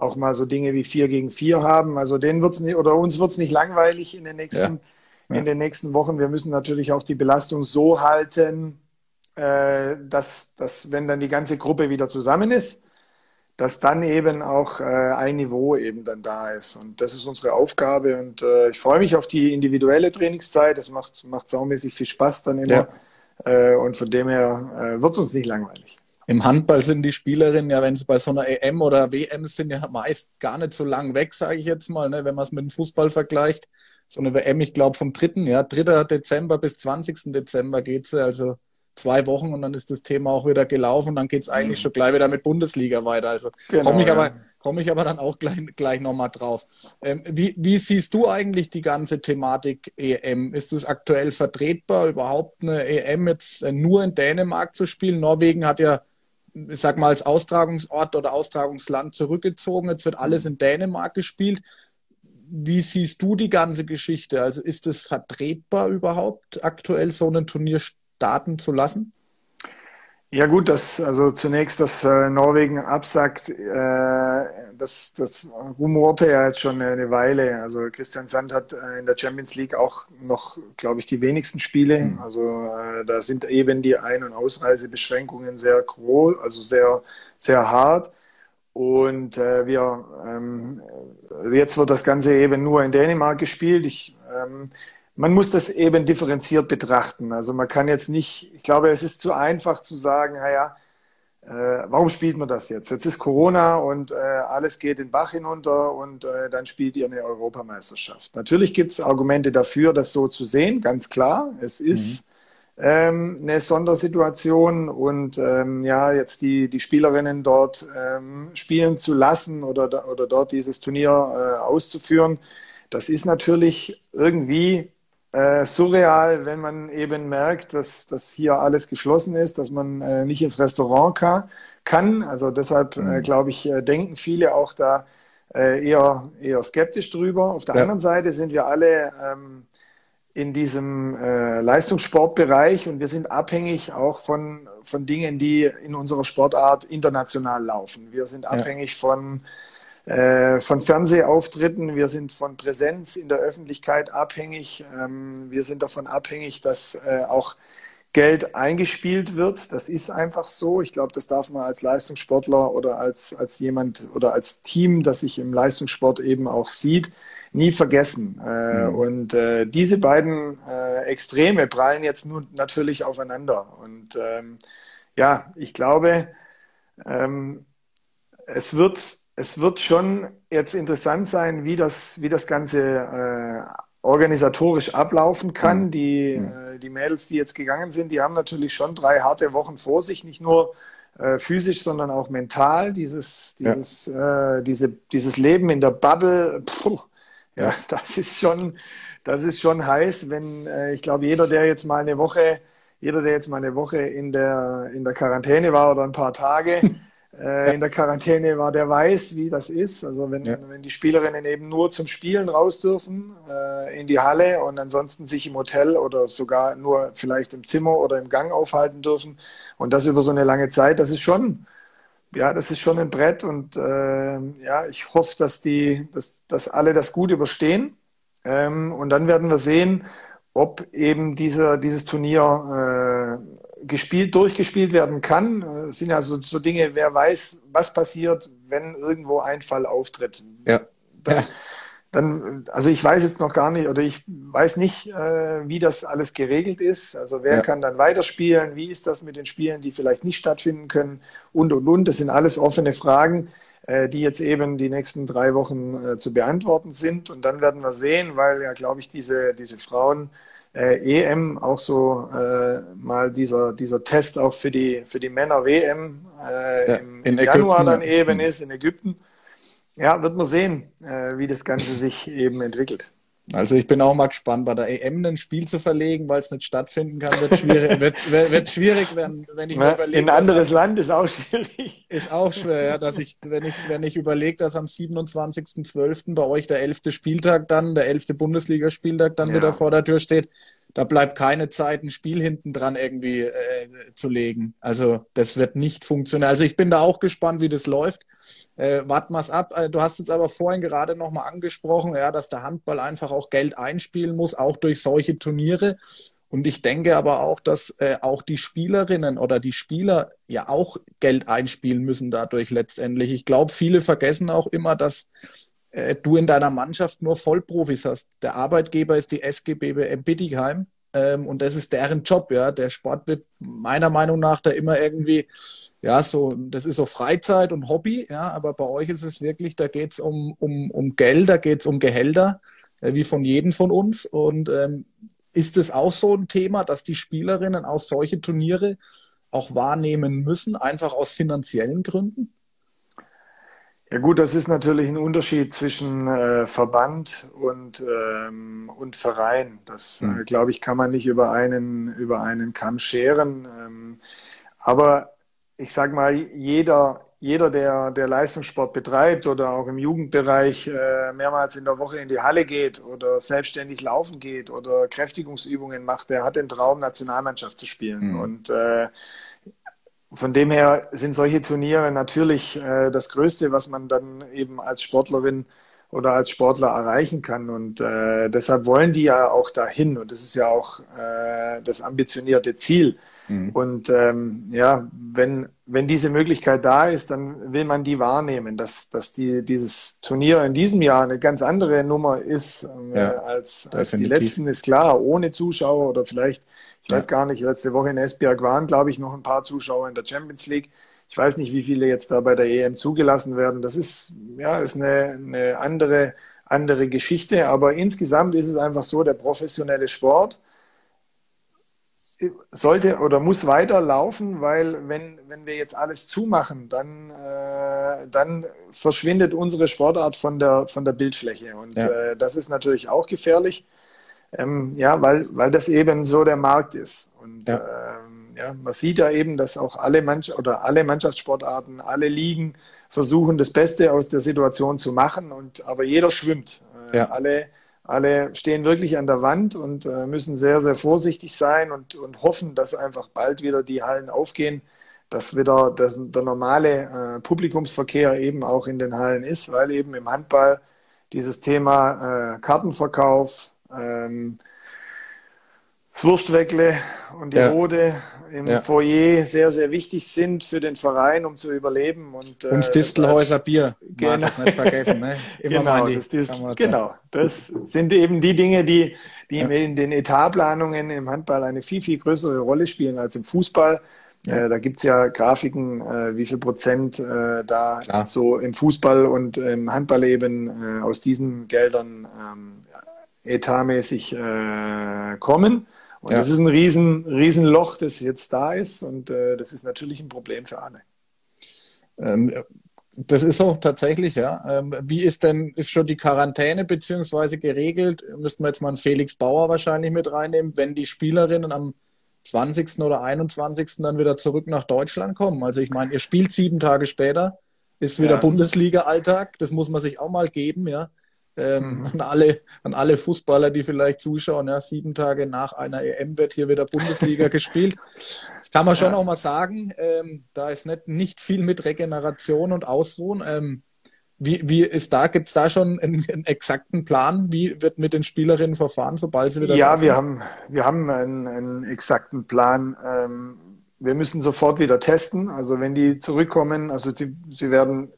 auch mal so Dinge wie vier gegen vier haben. Also denen wird's nicht, oder uns wird es nicht langweilig in den nächsten, ja. Ja. in den nächsten Wochen. Wir müssen natürlich auch die Belastung so halten, äh, dass, dass wenn dann die ganze Gruppe wieder zusammen ist, dass dann eben auch äh, ein Niveau eben dann da ist. Und das ist unsere Aufgabe. Und äh, ich freue mich auf die individuelle Trainingszeit. Es macht, macht saumäßig viel Spaß dann immer. Ja. Äh, und von dem her äh, wird es uns nicht langweilig. Im Handball sind die Spielerinnen ja, wenn sie bei so einer EM oder WM sind, ja meist gar nicht so lang weg, sage ich jetzt mal, ne, wenn man es mit dem Fußball vergleicht. So eine WM, ich glaube, vom 3. Ja, 3. Dezember bis 20. Dezember geht sie, also zwei Wochen und dann ist das Thema auch wieder gelaufen und dann geht es eigentlich mhm. schon gleich wieder mit Bundesliga weiter. Also genau, komme ich, ja. aber, komm ich aber dann auch gleich, gleich nochmal drauf. Ähm, wie, wie siehst du eigentlich die ganze Thematik EM? Ist es aktuell vertretbar, überhaupt eine EM jetzt äh, nur in Dänemark zu spielen? Norwegen hat ja ich sag mal, als Austragungsort oder Austragungsland zurückgezogen. Jetzt wird alles in Dänemark gespielt. Wie siehst du die ganze Geschichte? Also ist es vertretbar überhaupt, aktuell so ein Turnier starten zu lassen? Ja gut, das also zunächst, dass äh, Norwegen absagt, äh, das, das rumorte ja jetzt schon eine Weile. Also Christian Sand hat äh, in der Champions League auch noch, glaube ich, die wenigsten Spiele. Mhm. Also äh, da sind eben die Ein- und Ausreisebeschränkungen sehr groß, also sehr, sehr hart. Und äh, wir ähm, jetzt wird das Ganze eben nur in Dänemark gespielt. Ich ähm, man muss das eben differenziert betrachten. Also man kann jetzt nicht, ich glaube, es ist zu einfach zu sagen, naja, äh, warum spielt man das jetzt? Jetzt ist Corona und äh, alles geht den Bach hinunter und äh, dann spielt ihr eine Europameisterschaft. Natürlich gibt es Argumente dafür, das so zu sehen, ganz klar. Es ist mhm. ähm, eine Sondersituation und ähm, ja, jetzt die, die Spielerinnen dort ähm, spielen zu lassen oder, oder dort dieses Turnier äh, auszuführen, das ist natürlich irgendwie äh, surreal, wenn man eben merkt, dass, dass hier alles geschlossen ist, dass man äh, nicht ins Restaurant kann. kann. Also deshalb, äh, mhm. glaube ich, äh, denken viele auch da äh, eher, eher skeptisch drüber. Auf der ja. anderen Seite sind wir alle ähm, in diesem äh, Leistungssportbereich und wir sind abhängig auch von, von Dingen, die in unserer Sportart international laufen. Wir sind abhängig ja. von äh, von Fernsehauftritten, wir sind von Präsenz in der Öffentlichkeit abhängig. Ähm, wir sind davon abhängig, dass äh, auch Geld eingespielt wird. Das ist einfach so. Ich glaube, das darf man als Leistungssportler oder als, als jemand oder als Team, das sich im Leistungssport eben auch sieht, nie vergessen. Äh, mhm. Und äh, diese beiden äh, Extreme prallen jetzt nun natürlich aufeinander. Und ähm, ja, ich glaube, ähm, es wird es wird schon jetzt interessant sein, wie das, wie das Ganze äh, organisatorisch ablaufen kann. Mhm. Die, mhm. Äh, die Mädels, die jetzt gegangen sind, die haben natürlich schon drei harte Wochen vor sich, nicht nur äh, physisch, sondern auch mental. Dieses, dieses, ja. äh, diese, dieses Leben in der Bubble, puh, ja, ja, das ist schon, das ist schon heiß, wenn, äh, ich glaube, jeder, der jetzt mal eine Woche, jeder, der jetzt mal eine Woche in der, in der Quarantäne war oder ein paar Tage, äh, in der Quarantäne war, der weiß, wie das ist. Also wenn, wenn die Spielerinnen eben nur zum Spielen raus dürfen äh, in die Halle und ansonsten sich im Hotel oder sogar nur vielleicht im Zimmer oder im Gang aufhalten dürfen und das über so eine lange Zeit, das ist schon, ja, das ist schon ein Brett und äh, ja, ich hoffe, dass die, dass, dass alle das gut überstehen. Ähm, und dann werden wir sehen, ob eben dieser, dieses Turnier äh, gespielt, durchgespielt werden kann. Das sind ja so, so Dinge, wer weiß, was passiert, wenn irgendwo ein Fall auftritt. Ja. Da, dann, also ich weiß jetzt noch gar nicht oder ich weiß nicht, äh, wie das alles geregelt ist. Also wer ja. kann dann weiterspielen? Wie ist das mit den Spielen, die vielleicht nicht stattfinden können? Und, und, und. Das sind alles offene Fragen, äh, die jetzt eben die nächsten drei Wochen äh, zu beantworten sind. Und dann werden wir sehen, weil ja, glaube ich, diese, diese Frauen äh, EM auch so äh, mal dieser, dieser Test auch für die, für die Männer WM äh, ja, im, im Januar dann eben ist in Ägypten ja, wird man sehen, äh, wie das Ganze sich eben entwickelt. Also ich bin auch mal gespannt, bei der EM ein Spiel zu verlegen, weil es nicht stattfinden kann, wird schwierig, wird, wird, schwierig werden, wenn ich mir überlege. In ein anderes Land ist auch schwierig. Ist auch schwer, ja, dass ich, wenn ich, wenn ich überlege, dass am 27.12. bei euch der elfte Spieltag dann, der elfte Bundesligaspieltag dann ja. wieder vor der Tür steht, da bleibt keine Zeit, ein Spiel hinten dran irgendwie äh, zu legen. Also das wird nicht funktionieren. Also ich bin da auch gespannt, wie das läuft. Äh, warten wir ab. Äh, du hast es aber vorhin gerade nochmal angesprochen, ja, dass der Handball einfach auch Geld einspielen muss, auch durch solche Turniere. Und ich denke aber auch, dass äh, auch die Spielerinnen oder die Spieler ja auch Geld einspielen müssen dadurch letztendlich. Ich glaube, viele vergessen auch immer, dass äh, du in deiner Mannschaft nur Vollprofis hast. Der Arbeitgeber ist die SGB Bittigheim ähm, und das ist deren Job. Ja, der Sport wird meiner Meinung nach da immer irgendwie ja so, das ist so Freizeit und Hobby. Ja, aber bei euch ist es wirklich, da geht es um, um, um Geld, da geht es um Gehälter, äh, wie von jedem von uns. Und ähm, ist es auch so ein Thema, dass die Spielerinnen auch solche Turniere auch wahrnehmen müssen, einfach aus finanziellen Gründen? Ja gut, das ist natürlich ein Unterschied zwischen äh, Verband und, ähm, und Verein. Das, mhm. äh, glaube ich, kann man nicht über einen, über einen Kamm scheren. Ähm, aber ich sage mal, jeder, jeder, der, der Leistungssport betreibt oder auch im Jugendbereich äh, mehrmals in der Woche in die Halle geht oder selbstständig laufen geht oder Kräftigungsübungen macht, der hat den Traum, Nationalmannschaft zu spielen. Mhm. Und äh, von dem her sind solche Turniere natürlich äh, das Größte, was man dann eben als Sportlerin oder als Sportler erreichen kann. Und äh, deshalb wollen die ja auch dahin. Und das ist ja auch äh, das ambitionierte Ziel. Mhm. Und ähm, ja, wenn, wenn diese Möglichkeit da ist, dann will man die wahrnehmen, dass, dass die, dieses Turnier in diesem Jahr eine ganz andere Nummer ist äh, ja, als, als die letzten, ist klar, ohne Zuschauer oder vielleicht ich weiß gar nicht, letzte Woche in Esbjerg waren, glaube ich, noch ein paar Zuschauer in der Champions League. Ich weiß nicht, wie viele jetzt da bei der EM zugelassen werden. Das ist, ja, ist eine, eine andere, andere Geschichte. Aber insgesamt ist es einfach so, der professionelle Sport sollte oder muss weiterlaufen, weil wenn, wenn wir jetzt alles zumachen, dann, äh, dann verschwindet unsere Sportart von der, von der Bildfläche. Und ja. äh, das ist natürlich auch gefährlich. Ähm, ja, weil, weil das eben so der Markt ist. Und ja. Ähm, ja, man sieht ja eben, dass auch alle Mannschaft oder alle Mannschaftssportarten, alle Ligen versuchen, das Beste aus der Situation zu machen. Und aber jeder schwimmt. Äh, ja. Alle, alle stehen wirklich an der Wand und äh, müssen sehr, sehr vorsichtig sein und, und hoffen, dass einfach bald wieder die Hallen aufgehen, dass wieder das, der normale äh, Publikumsverkehr eben auch in den Hallen ist, weil eben im Handball dieses Thema äh, Kartenverkauf, ähm, das Wurstweckle und die ja. Rode im ja. Foyer sehr, sehr wichtig sind für den Verein, um zu überleben. Und, äh, und das Distelhäuser Bier, genau. das nicht vergessen. Ne? Immer genau, die, das Distel, genau, das sind eben die Dinge, die, die ja. in den Etatplanungen im Handball eine viel, viel größere Rolle spielen als im Fußball. Ja. Äh, da gibt's ja Grafiken, äh, wie viel Prozent äh, da Klar. so im Fußball und im Handball eben äh, aus diesen Geldern ähm, etatmäßig äh, kommen. Und ja. das ist ein riesen, riesen Loch, das jetzt da ist. Und äh, das ist natürlich ein Problem für alle. Ähm, das ist so tatsächlich, ja. Ähm, wie ist denn, ist schon die Quarantäne beziehungsweise geregelt? Müssten wir jetzt mal einen Felix Bauer wahrscheinlich mit reinnehmen, wenn die Spielerinnen am 20. oder 21. dann wieder zurück nach Deutschland kommen. Also ich meine, ihr spielt sieben Tage später, ist wieder ja. Bundesliga-Alltag, das muss man sich auch mal geben, ja ähm, an, alle, an alle Fußballer, die vielleicht zuschauen. Ja, sieben Tage nach einer EM wird hier wieder Bundesliga gespielt. Das kann man schon ja. auch mal sagen. Ähm, da ist nicht, nicht viel mit Regeneration und Ausruhen. Ähm, wie, wie ist da, gibt es da schon einen, einen, exakten Plan? Wie wird mit den Spielerinnen verfahren, sobald sie wieder Ja, wir haben, wir haben einen, einen exakten Plan. Ähm, wir müssen sofort wieder testen. Also wenn die zurückkommen, also sie, sie werden,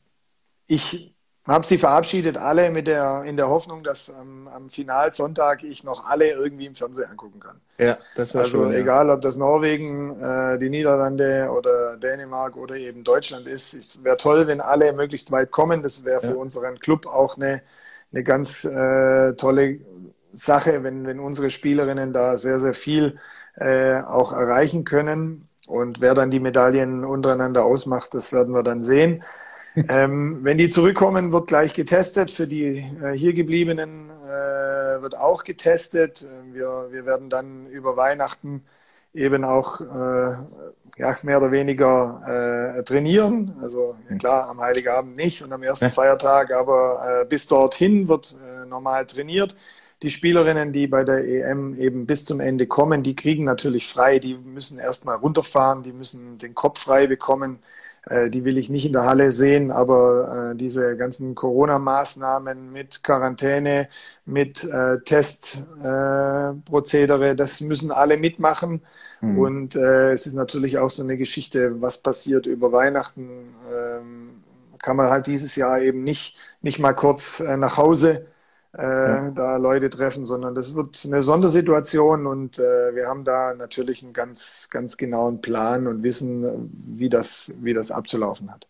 ich habe sie verabschiedet, alle mit der, in der Hoffnung, dass am, am Finalsonntag ich noch alle irgendwie im Fernsehen angucken kann. Ja, das wäre Also schön, egal, ob das Norwegen, äh, die Niederlande oder Dänemark oder eben Deutschland ist. Es wäre toll, wenn alle möglichst weit kommen. Das wäre für Ja. unseren Club auch eine, eine ganz äh, tolle Sache, wenn, wenn unsere Spielerinnen da sehr, sehr viel äh, auch erreichen können. Und wer dann die Medaillen untereinander ausmacht, das werden wir dann sehen. Ähm, wenn die zurückkommen, wird gleich getestet. Für die äh, hier gebliebenen äh, wird auch getestet. Äh, Wir, wir werden dann über Weihnachten eben auch äh, ja, mehr oder weniger äh, trainieren. Also ja, klar, am Heiligabend nicht und am ersten. Feiertag, aber äh, bis dorthin wird äh, normal trainiert. Die Spielerinnen, die bei der EM eben bis zum Ende kommen, die kriegen natürlich frei. Die müssen erstmal runterfahren, die müssen den Kopf frei bekommen. Äh, Die will ich nicht in der Halle sehen, aber äh, diese ganzen Corona-Maßnahmen mit Quarantäne, mit äh, Testprozedere, Prozedere, das müssen alle mitmachen. Mhm. Und es ist natürlich auch so eine Geschichte, was passiert über Weihnachten. Ähm, kann man halt dieses Jahr eben nicht, nicht mal kurz nach Hause äh, Ja. da Leute treffen, sondern das wird eine Sondersituation und äh, wir haben da natürlich einen ganz, ganz genauen Plan und wissen, wie das, wie das abzulaufen hat.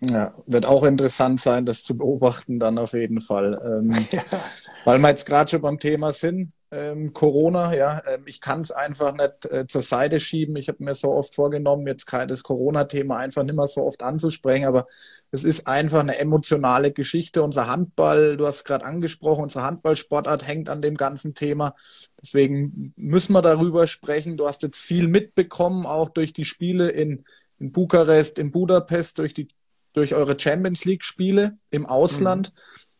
Ja, wird auch interessant sein, das zu beobachten, dann auf jeden Fall. Ähm, Weil wir jetzt gerade schon beim Thema sind, ähm, Corona, ja, ähm, ich kann es einfach nicht äh, zur Seite schieben. Ich habe mir so oft vorgenommen, jetzt kein- das Corona-Thema einfach nicht mehr so oft anzusprechen, aber es ist einfach eine emotionale Geschichte. Unser Handball, du hast gerade angesprochen, unsere Handballsportart hängt an dem ganzen Thema. Deswegen müssen wir darüber sprechen. Du hast jetzt viel mitbekommen, auch durch die Spiele in, in Bukarest, in Budapest, durch die durch eure Champions League-Spiele im Ausland.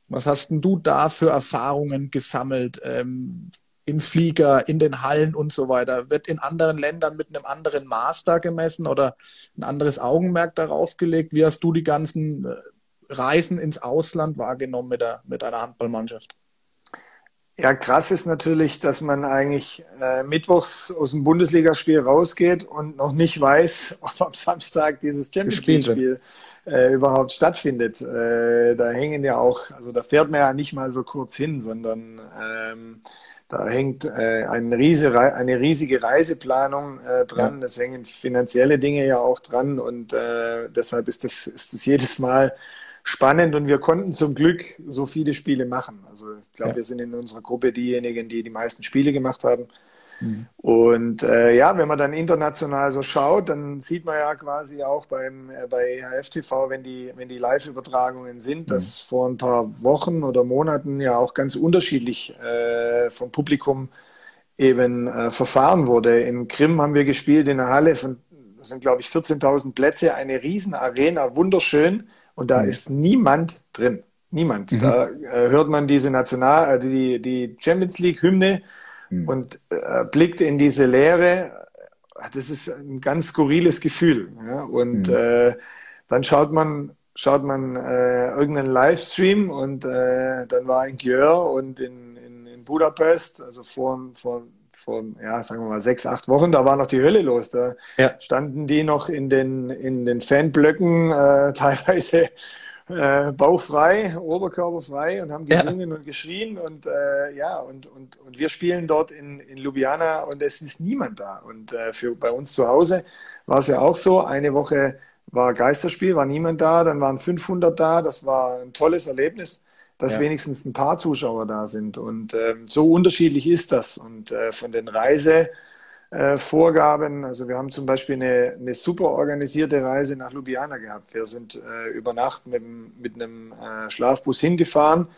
Was hast denn du da für Erfahrungen gesammelt ähm, im Flieger, in den Hallen und so weiter? Wird in anderen Ländern mit einem anderen Maß da gemessen oder ein anderes Augenmerk darauf gelegt? Wie hast du die ganzen äh, Reisen ins Ausland wahrgenommen mit, der, mit deiner Handballmannschaft? Ja, krass ist natürlich, dass man eigentlich äh, mittwochs aus dem Bundesligaspiel rausgeht und noch nicht weiß, ob am Samstag dieses Champions. League-Spiel äh, überhaupt stattfindet. Äh, da hängen ja auch, also da fährt man ja nicht mal so kurz hin, sondern ähm, da hängt äh, eine, riese, eine riesige Reiseplanung äh, dran. Es hängen finanzielle Dinge ja auch dran und äh, deshalb ist das, ist das jedes Mal spannend und wir konnten zum Glück so viele Spiele machen. Also ich glaube, Ja. wir sind in unserer Gruppe diejenigen, die die meisten Spiele gemacht haben. Mhm. Und äh, ja, wenn man dann international so schaut, dann sieht man ja quasi auch beim, äh, bei HFTV, wenn die, wenn die Live-Übertragungen sind, dass vor ein paar Wochen oder Monaten ja auch ganz unterschiedlich äh, vom Publikum eben äh, verfahren wurde. In Krim haben wir gespielt in einer Halle von, das sind glaube ich 14.000 Plätze, eine riesen Arena, wunderschön und da Mhm. ist niemand drin. Niemand. Mhm. Da äh, hört man diese National, äh, die, die Champions League Hymne Mhm. und äh, blickt in diese Leere. Das ist ein ganz skurriles Gefühl. Ja? Und Mhm. äh, dann schaut man, schaut man äh, irgendeinen Livestream und äh, dann war in Győr und in, in, in Budapest, also vor, vor, vor, ja, sagen wir mal, sechs, acht Wochen, da war noch die Hölle los. Da Ja. standen die noch in den, in den Fanblöcken, äh, teilweise äh, bauchfrei, oberkörperfrei und haben Ja. gesungen und geschrien und äh, ja, und, und, und wir spielen dort in, in Ljubljana und es ist niemand da. Und äh, für bei uns zu Hause war es ja auch so, eine Woche war Geisterspiel, war niemand da, dann waren 500 da, das war ein tolles Erlebnis, dass Ja. wenigstens ein paar Zuschauer da sind. Und ähm, so unterschiedlich ist das. Und äh, von den Reise äh, Vorgaben. Also wir haben zum Beispiel eine, eine super organisierte Reise nach Ljubljana gehabt. Wir sind äh, über Nacht mit, mit einem äh, Schlafbus hingefahren,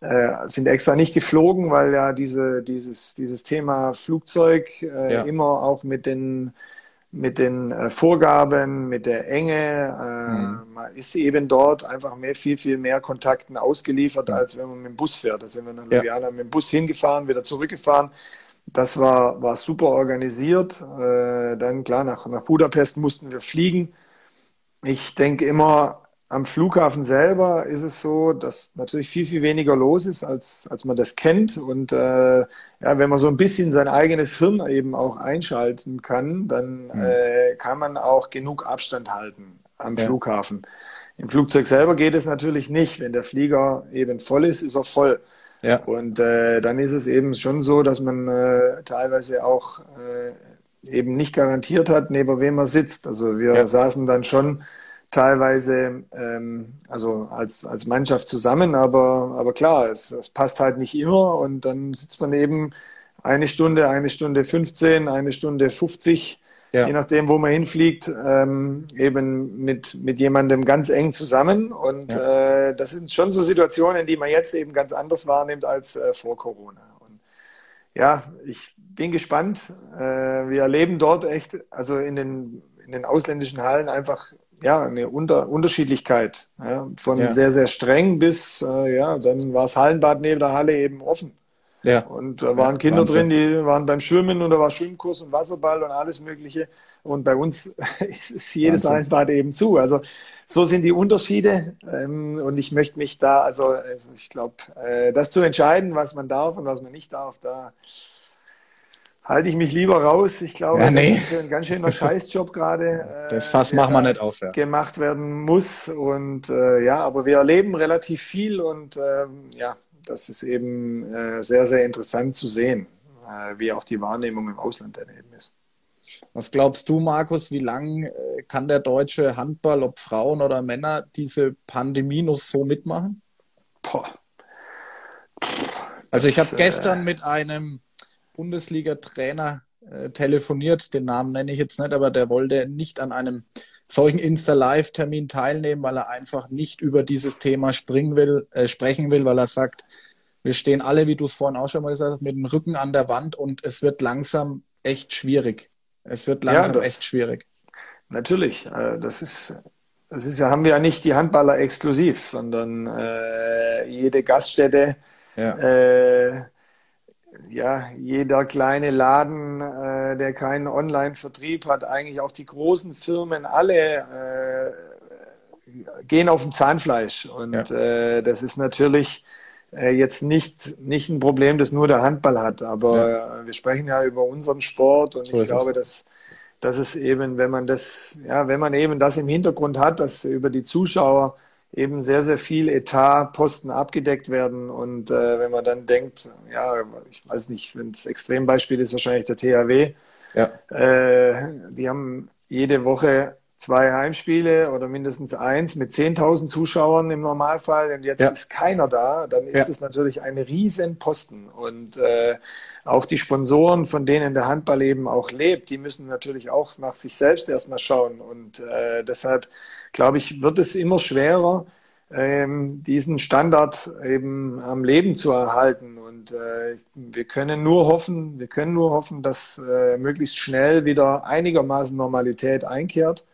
äh, sind extra nicht geflogen, weil ja diese, dieses, dieses Thema Flugzeug äh, Ja. immer auch mit den mit den Vorgaben, mit der Enge, Mhm. man ist eben dort einfach mehr, viel, viel mehr Kontakten ausgeliefert, Ja. als wenn man mit dem Bus fährt. Da sind wir nach Ja. Ljubljana mit dem Bus hingefahren, wieder zurückgefahren. Das war, war super organisiert. Äh, dann klar, nach, nach Budapest mussten wir fliegen. Ich denke immer, am Flughafen selber ist es so, dass natürlich viel, viel weniger los ist, als, als man das kennt. Und äh, ja, wenn man so ein bisschen sein eigenes Hirn eben auch einschalten kann, dann Mhm. äh, kann man auch genug Abstand halten am Ja. Flughafen. Im Flugzeug selber geht es natürlich nicht. Wenn der Flieger eben voll ist, ist er voll. Ja. Und äh, dann ist es eben schon so, dass man äh, teilweise auch äh, eben nicht garantiert hat, neben wem er sitzt. Also wir ja. saßen dann schon teilweise ähm, also als, als Mannschaft zusammen, aber, aber klar, es, es passt halt nicht immer und dann sitzt man eben eine Stunde, eine Stunde 15, eine Stunde 50 ja. je nachdem, wo man hinfliegt, ähm, eben mit, mit jemandem ganz eng zusammen. Und ja. äh, das sind schon so Situationen, die man jetzt eben ganz anders wahrnimmt als äh, vor Corona. Und ja, ich bin gespannt. Äh, wir erleben dort echt, also in den, in den ausländischen Hallen einfach ja, eine Unter Unterschiedlichkeit. Ja, von ja. sehr, sehr streng bis, äh, ja, dann war das Hallenbad neben der Halle eben offen. Ja. Und da waren ja, Kinder Wahnsinn. drin, die waren beim Schwimmen und da war Schwimmkurs und Wasserball und alles Mögliche. Und bei uns ist jedes Hallenbad eben zu. Also so sind die Unterschiede. Ähm, und ich möchte mich da, also, also ich glaube, äh, das zu entscheiden, was man darf und was man nicht darf, da halte ich mich lieber raus. Ich glaube, ja, nee. das ist ein ganz schöner Scheißjob gerade. Äh, das Fass machen wir nicht auf. Ja. Gemacht werden muss. Und äh, ja, aber wir erleben relativ viel und ähm, ja, das ist eben äh, sehr, sehr interessant zu sehen, äh, wie auch die Wahrnehmung im Ausland dann eben ist. Was glaubst du, Markus, wie lange äh, kann der deutsche Handball, ob Frauen oder Männer, diese Pandemie noch so mitmachen? Boah. Also ich habe gestern mit einem Bundesliga-Trainer äh, telefoniert, den Namen nenne ich jetzt nicht, aber der wollte nicht an einem solchen Insta-Live-Termin teilnehmen, weil er einfach nicht über dieses Thema springen will, äh, sprechen will, weil er sagt, wir stehen alle, wie du es vorhin auch schon mal gesagt hast, mit dem Rücken an der Wand und es wird langsam echt schwierig. Es wird langsam ja, das, echt schwierig. Natürlich, äh, das ist, das ist ja, haben wir ja nicht die Handballer exklusiv, sondern äh, jede Gaststätte, ja. äh, ja, jeder kleine Laden, äh, der keinen Online-Vertrieb hat, eigentlich auch die großen Firmen, alle äh, gehen auf dem Zahnfleisch. Und ja. äh, das ist natürlich äh, jetzt nicht, nicht ein Problem, das nur der Handball hat. Aber ja. wir sprechen ja über unseren Sport und so ich glaube, dass dass es eben, wenn man das, ja, wenn man eben das im Hintergrund hat, dass über die Zuschauer eben sehr, sehr viel Etatposten abgedeckt werden. Und äh, wenn man dann denkt, ja, ich weiß nicht, wenn es Extrembeispiel ist, wahrscheinlich der THW. Ja. Äh, die haben jede Woche zwei Heimspiele oder mindestens eins mit 10.000 Zuschauern im Normalfall und jetzt ja. ist keiner da, dann ist es natürlich ein Riesenposten. Und äh, auch die Sponsoren, von denen der Handball eben auch lebt, die müssen natürlich auch nach sich selbst erstmal schauen. Und äh, deshalb glaube ich, wird es immer schwerer, ähm, diesen Standard eben am Leben zu erhalten. Und äh, wir können nur hoffen, wir können nur hoffen, dass äh, möglichst schnell wieder einigermaßen Normalität einkehrt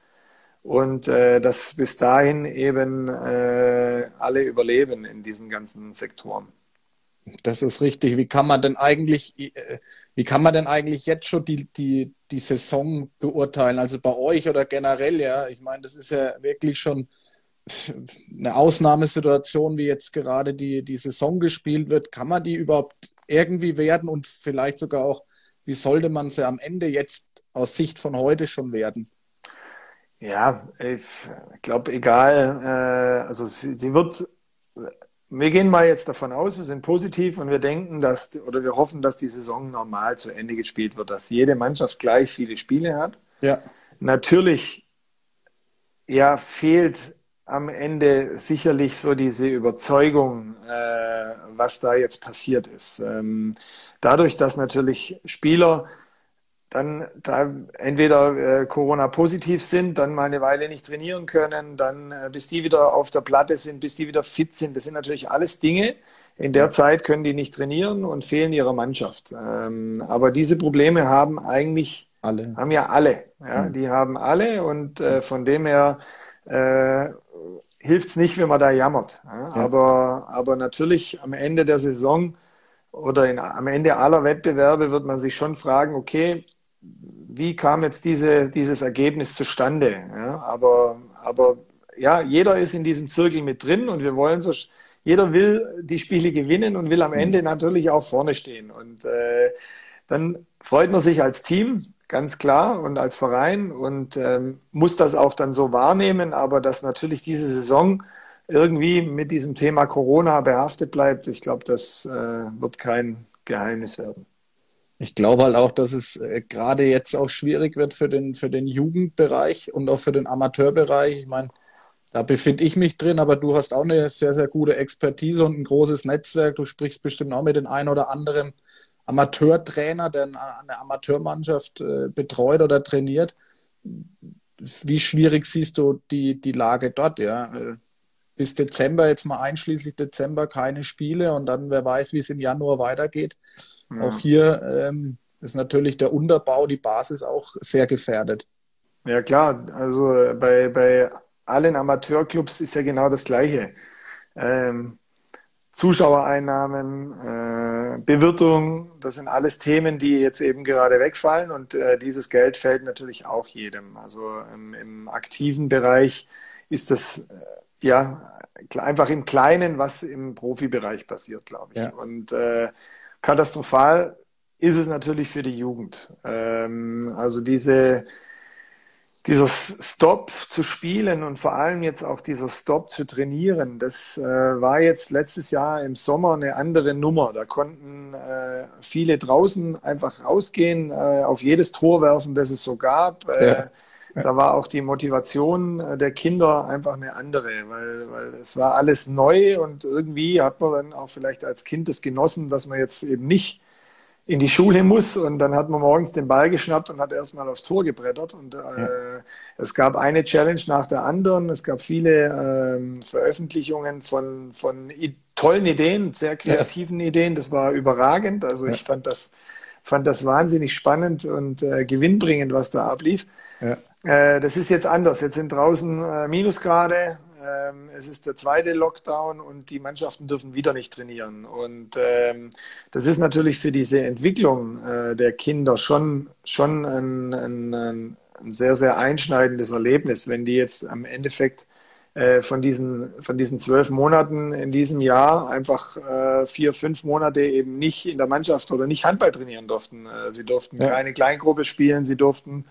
und äh, dass bis dahin eben äh, alle überleben in diesen ganzen Sektoren. Das ist richtig. Wie kann man denn eigentlich, wie kann man denn eigentlich jetzt schon die, die, die Saison beurteilen? Also bei euch oder generell, ja? Ich meine, das ist ja wirklich schon eine Ausnahmesituation, wie jetzt gerade die, die Saison gespielt wird. Kann man die überhaupt irgendwie werden und vielleicht sogar auch, wie sollte man sie am Ende jetzt aus Sicht von heute schon werden? Ja, ich glaube, egal. Äh, also sie, sie wird wir gehen mal jetzt davon aus, wir sind positiv und wir denken, dass oder wir hoffen, dass die Saison normal zu Ende gespielt wird, dass jede Mannschaft gleich viele Spiele hat. Ja. Natürlich, ja, fehlt am Ende sicherlich so diese Überzeugung, äh, was da jetzt passiert ist. Ähm, dadurch, dass natürlich Spieler dann da entweder äh, Corona-positiv sind, dann mal eine Weile nicht trainieren können, dann äh, bis die wieder auf der Platte sind, bis die wieder fit sind. Das sind natürlich alles Dinge. In der Zeit können die nicht trainieren und fehlen ihrer Mannschaft. Ähm, aber diese Probleme haben eigentlich alle. haben ja alle. Ja, mhm. Die haben alle und äh, von dem her äh, hilft es nicht, wenn man da jammert. Ja? Ja. Aber, aber natürlich am Ende der Saison oder in, am Ende aller Wettbewerbe wird man sich schon fragen, okay, wie kam jetzt diese, dieses Ergebnis zustande? Ja, aber, aber ja, jeder ist in diesem Zirkel mit drin und wir wollen so, jeder will die Spiele gewinnen und will am mhm. Ende natürlich auch vorne stehen. Und äh, dann freut man sich als Team, ganz klar und als Verein und ähm, muss das auch dann so wahrnehmen, aber dass natürlich diese Saison irgendwie mit diesem Thema Corona behaftet bleibt, ich glaube, das äh, wird kein Geheimnis werden. Ich glaube halt auch, dass es äh, gerade jetzt auch schwierig wird für den, für den Jugendbereich und auch für den Amateurbereich. Ich meine, da befinde ich mich drin, aber du hast auch eine sehr, sehr gute Expertise und ein großes Netzwerk. Du sprichst bestimmt auch mit den einen oder anderen Amateurtrainer, der eine Amateurmannschaft äh, betreut oder trainiert. Wie schwierig siehst du die, die Lage dort? Ja? Äh, bis Dezember, jetzt mal einschließlich Dezember, keine Spiele und dann wer weiß, wie es im Januar weitergeht. Ja. Auch hier ähm, ist natürlich der Unterbau, die Basis auch sehr gefährdet. Ja klar, also bei, bei allen Amateurclubs ist ja genau das Gleiche. Ähm, Zuschauereinnahmen, äh, Bewirtung, das sind alles Themen, die jetzt eben gerade wegfallen und äh, dieses Geld fällt natürlich auch jedem. Also im, im aktiven Bereich ist das äh, ja einfach im Kleinen, was im Profibereich passiert, glaube ich. Ja. Und äh, katastrophal ist es natürlich für die Jugend. Ähm, also diese dieser Stop zu spielen und vor allem jetzt auch dieser Stop zu trainieren, das äh, war jetzt letztes Jahr im Sommer eine andere Nummer. Da konnten äh, viele draußen einfach rausgehen, äh, auf jedes Tor werfen, das es so gab. Äh, ja. Da war auch die Motivation äh, der Kinder einfach eine andere, weil, weil es war alles neu und irgendwie hat man dann auch vielleicht als Kind das genossen, dass man jetzt eben nicht in die Schule muss und dann hat man morgens den Ball geschnappt und hat erstmal aufs Tor gebrettert und äh, ja. es gab eine Challenge nach der anderen, es gab viele äh, Veröffentlichungen von, von tollen Ideen, sehr kreativen ja. Ideen, das war überragend, also ja. ich fand das, fand das wahnsinnig spannend und äh, gewinnbringend, was da ablief. Äh, das ist jetzt anders, jetzt sind draußen äh, Minusgrade, ähm, es ist der zweite Lockdown und die Mannschaften dürfen wieder nicht trainieren. Und ähm, das ist natürlich für diese Entwicklung äh, der Kinder schon, schon ein, ein, ein, sehr, sehr einschneidendes Erlebnis, wenn die jetzt am Endeffekt äh, von diesen, von diesen zwölf Monaten in diesem Jahr einfach äh, vier, fünf Monate eben nicht in der Mannschaft oder nicht Handball trainieren durften. Äh, sie durften ja. keine Kleingruppe spielen, sie durften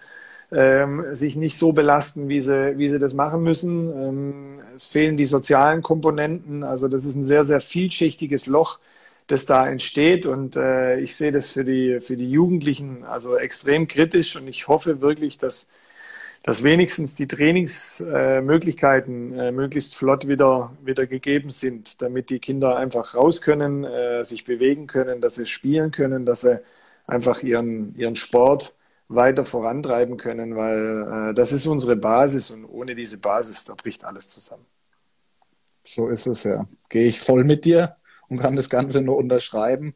ähm, sich nicht so belasten, wie sie, wie sie das machen müssen. Ähm, es fehlen die sozialen Komponenten. Also das ist ein sehr, sehr vielschichtiges Loch, das da entsteht. Und äh, ich sehe das für die, für die Jugendlichen also extrem kritisch. Und ich hoffe wirklich, dass, dass wenigstens die Trainingsmöglichkeiten äh, äh, möglichst flott wieder, wieder gegeben sind, damit die Kinder einfach raus können, äh, sich bewegen können, dass sie spielen können, dass sie einfach ihren, ihren Sport weiter vorantreiben können, weil äh, das ist unsere Basis und ohne diese Basis, da bricht alles zusammen. So ist es ja. Gehe ich voll mit dir und kann das Ganze nur unterschreiben.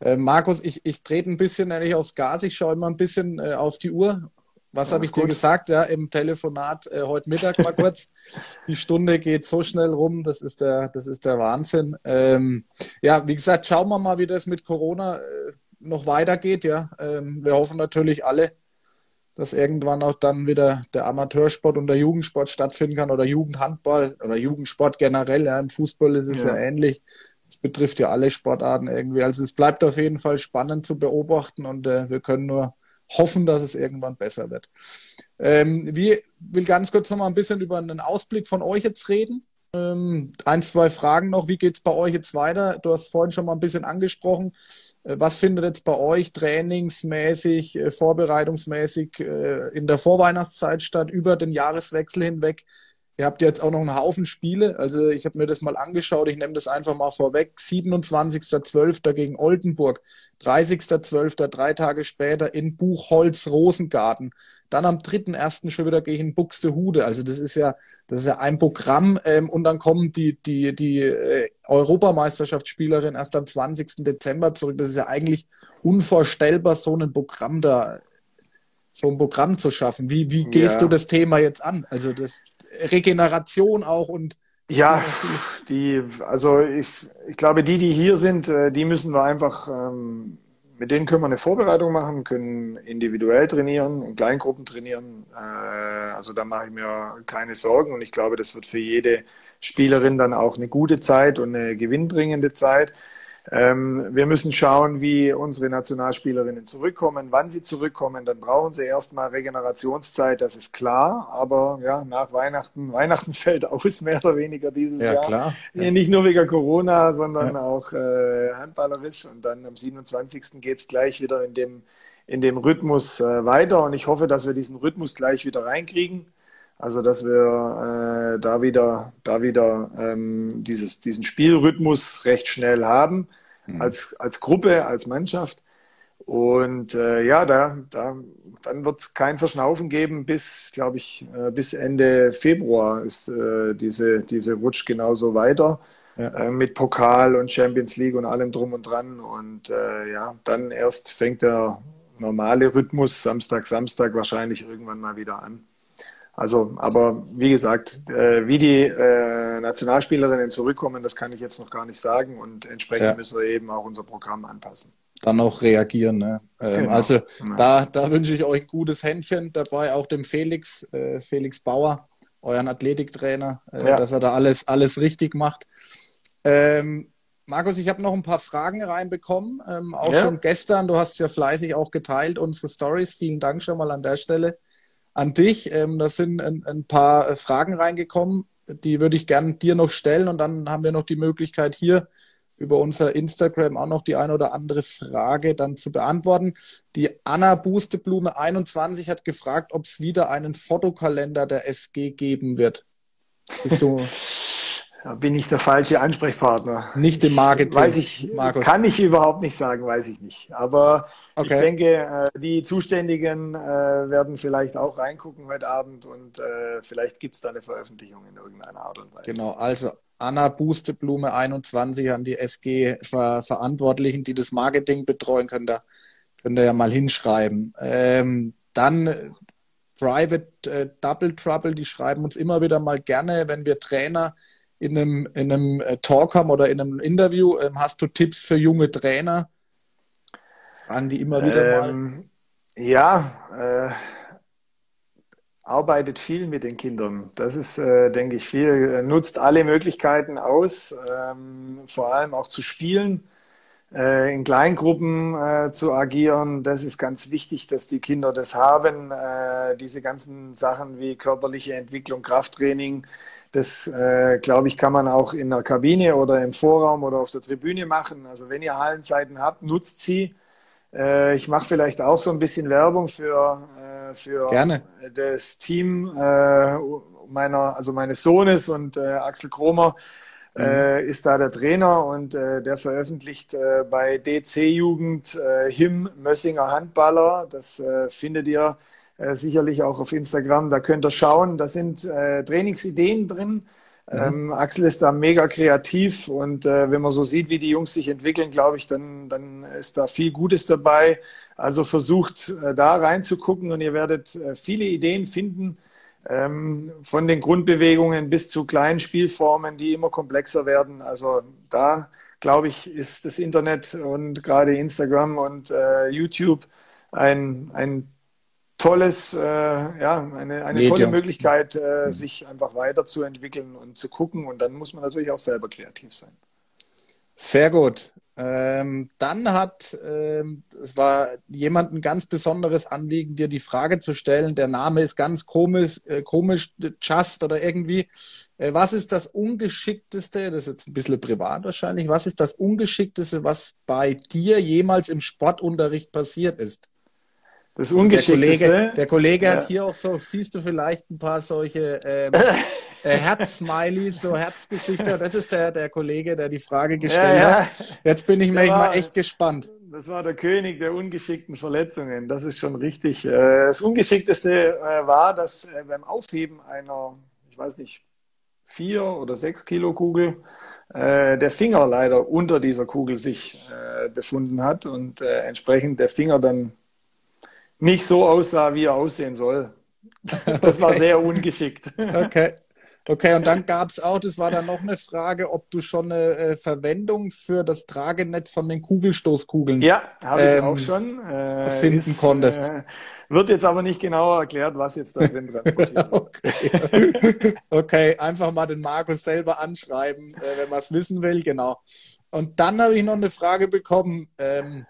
Äh, Markus, ich, ich trete ein bisschen ehrlich aufs Gas, ich schaue immer ein bisschen äh, auf die Uhr. Was ja, habe ich gut. dir gesagt? Ja, im Telefonat äh, heute Mittag mal kurz. die Stunde geht so schnell rum, das ist der, das ist der Wahnsinn. Ähm, ja, wie gesagt, schauen wir mal, wie das mit Corona äh, noch weitergeht. Ja, ähm, wir hoffen natürlich alle, dass irgendwann auch dann wieder der Amateursport und der Jugendsport stattfinden kann oder Jugendhandball oder Jugendsport generell. Ja, Im Fußball ist es ja, ja ähnlich. Es betrifft ja alle Sportarten irgendwie. Also es bleibt auf jeden Fall spannend zu beobachten und äh, wir können nur hoffen, dass es irgendwann besser wird. Ähm, wie will ganz kurz noch mal ein bisschen über einen Ausblick von euch jetzt reden. Ähm, ein, zwei Fragen noch. Wie geht es bei euch jetzt weiter? Du hast vorhin schon mal ein bisschen angesprochen. Äh, was findet jetzt bei euch trainingsmäßig, äh, vorbereitungsmäßig äh, in der Vorweihnachtszeit statt, über den Jahreswechsel hinweg? Ihr habt jetzt auch noch einen Haufen Spiele. Also ich habe mir das mal angeschaut. Ich nehme das einfach mal vorweg. 27.12. gegen Oldenburg. 30.12. drei Tage später in Buchholz Rosengarten. Dann am 3.1. schon wieder gegen Buxtehude. Also das ist ja, das ist ja ein Programm. Ähm, und dann kommen die, die, die Europameisterschaftsspielerin erst am 20. Dezember zurück. Das ist ja eigentlich unvorstellbar, so ein Programm da so ein Programm zu schaffen. Wie, wie gehst ja. du das Thema jetzt an? Also das Regeneration auch und ja, die, also ich, ich glaube, die, die hier sind, äh, die müssen wir einfach, ähm, mit denen können wir eine Vorbereitung machen, können individuell trainieren, in Kleingruppen trainieren. Äh, also da mache ich mir keine Sorgen und ich glaube, das wird für jede Spielerin dann auch eine gute Zeit und eine gewinnbringende Zeit. Ähm, wir müssen schauen, wie unsere Nationalspielerinnen zurückkommen, wann sie zurückkommen. Dann brauchen sie erstmal Regenerationszeit, das ist klar. Aber ja, nach Weihnachten, Weihnachten fällt aus, mehr oder weniger dieses ja, Jahr. Klar. Ja. Nicht nur wegen Corona, sondern ja. auch äh, handballerisch. Und dann am 27. geht es gleich wieder in dem, in dem Rhythmus äh, weiter. Und ich hoffe, dass wir diesen Rhythmus gleich wieder reinkriegen. Also dass wir äh, da wieder, da wieder ähm, dieses, diesen Spielrhythmus recht schnell haben, mhm. als, als Gruppe, als Mannschaft. Und äh, ja, da, da, dann wird es kein Verschnaufen geben bis, glaube ich, äh, bis Ende Februar ist äh, diese, diese Rutsch genauso weiter. Ja. Äh, mit Pokal und Champions League und allem drum und dran. Und äh, ja, dann erst fängt der normale Rhythmus Samstag, Samstag wahrscheinlich irgendwann mal wieder an. Also, aber wie gesagt, äh, wie die äh, Nationalspielerinnen zurückkommen, das kann ich jetzt noch gar nicht sagen und entsprechend ja. müssen wir eben auch unser Programm anpassen. Dann auch reagieren. Ne? Ähm, genau. Also genau. da, da wünsche ich euch gutes Händchen dabei, auch dem Felix, äh, Felix Bauer, euren Athletiktrainer, äh, ja. dass er da alles, alles richtig macht. Ähm, Markus, ich habe noch ein paar Fragen reinbekommen, ähm, auch ja. schon gestern. Du hast ja fleißig auch geteilt, unsere Stories. Vielen Dank schon mal an der Stelle an dich. Ähm, da sind ein, ein, paar äh, Fragen reingekommen, die würde ich gerne dir noch stellen und dann haben wir noch die Möglichkeit hier über unser Instagram auch noch die eine oder andere Frage dann zu beantworten. Die Anna Busteblume 21 hat gefragt, ob es wieder einen Fotokalender der SG geben wird. Bist du Da bin ich der falsche Ansprechpartner. Nicht im Marketing. Weiß ich, Markus. kann ich überhaupt nicht sagen, weiß ich nicht. Aber okay. ich denke, äh, die Zuständigen äh, werden vielleicht auch reingucken heute Abend und äh, vielleicht gibt es da eine Veröffentlichung in irgendeiner Art und Weise. Genau, also Anna Busteblume 21 an die SG Ver Verantwortlichen, die das Marketing betreuen, könnt ihr, könnt ihr ja mal hinschreiben. Ähm, dann Private äh, Double Trouble, die schreiben uns immer wieder mal gerne, wenn wir Trainer in einem, in einem äh, Talk haben oder in einem Interview. Ähm, hast du Tipps für junge Trainer? Fragen die immer wieder ähm, mal. Ja, äh, arbeitet viel mit den Kindern. Das ist, äh, denke ich, viel. Nutzt alle Möglichkeiten aus, ähm, vor allem auch zu spielen, äh, in Kleingruppen äh, zu agieren. Das ist ganz wichtig, dass die Kinder das haben. Äh, diese ganzen Sachen wie körperliche Entwicklung, Krafttraining, das, äh, glaube ich, kann man auch in der Kabine oder im Vorraum oder auf der Tribüne machen. Also wenn ihr Hallenzeiten habt, nutzt sie. Äh, ich mache vielleicht auch so ein bisschen Werbung für, äh, für Gerne. das Team äh, meiner, also meines Sohnes und äh, Axel Kromer. Mhm. Äh, ist da der Trainer und der veröffentlicht bei DC Jugend Him Mössinger Handballer. Das findet ihr äh, sicherlich auch auf Instagram. Da könnt ihr schauen. Da sind äh, Trainingsideen drin. Mhm. Ähm, Axel ist da mega kreativ und äh, wenn man so sieht, wie die Jungs sich entwickeln, glaube ich, dann, dann ist da viel Gutes dabei. Also versucht äh, da reinzugucken und ihr werdet äh, viele Ideen finden, ähm, von den Grundbewegungen bis zu kleinen Spielformen, die immer komplexer werden. Also da, glaube ich, ist das Internet und gerade Instagram und äh, YouTube ein, ein tolles, äh, ja, eine, eine tolle Möglichkeit, äh, mhm. sich einfach weiterzuentwickeln und zu gucken. Und dann muss man natürlich auch selber kreativ sein. Sehr gut. Ähm, dann hat, ähm, es war jemand ein ganz besonderes Anliegen, dir die Frage zu stellen. Der Name ist ganz komisch, äh, komisch, Just oder irgendwie. Äh, was ist das Ungeschickteste, das ist jetzt ein bisschen privat wahrscheinlich, was ist das Ungeschickteste, was bei dir jemals im Sportunterricht passiert ist? Das Ungeschickteste. Der Kollege, der Kollege ja. hat hier auch so, siehst du vielleicht ein paar solche ähm, äh, Herz-Smileys, so Herzgesichter. Das ist der, der Kollege, der die Frage gestellt ja, hat. Jetzt bin ich mir mal echt gespannt. Das war der König der ungeschickten Verletzungen. Das ist schon richtig. Äh, das Ungeschickteste äh, war, dass äh, beim Aufheben einer, ich weiß nicht, vier oder sechs Kilo Kugel der Finger leider unter dieser Kugel sich befunden hat und entsprechend der Finger dann nicht so aussah, wie er aussehen soll. Das okay. war sehr ungeschickt. Okay. Okay, und dann gab es auch, das war dann noch eine Frage, ob du schon eine äh, Verwendung für das Tragenetz von den Kugelstoßkugeln Ja, habe ich ähm, auch schon. Äh, finden ist, konntest. Äh, wird jetzt aber nicht genauer erklärt, was jetzt da drin transportiert wird. okay. okay, einfach mal den Markus selber anschreiben, äh, wenn man es wissen will, genau. Und dann habe ich noch eine Frage bekommen. Ähm,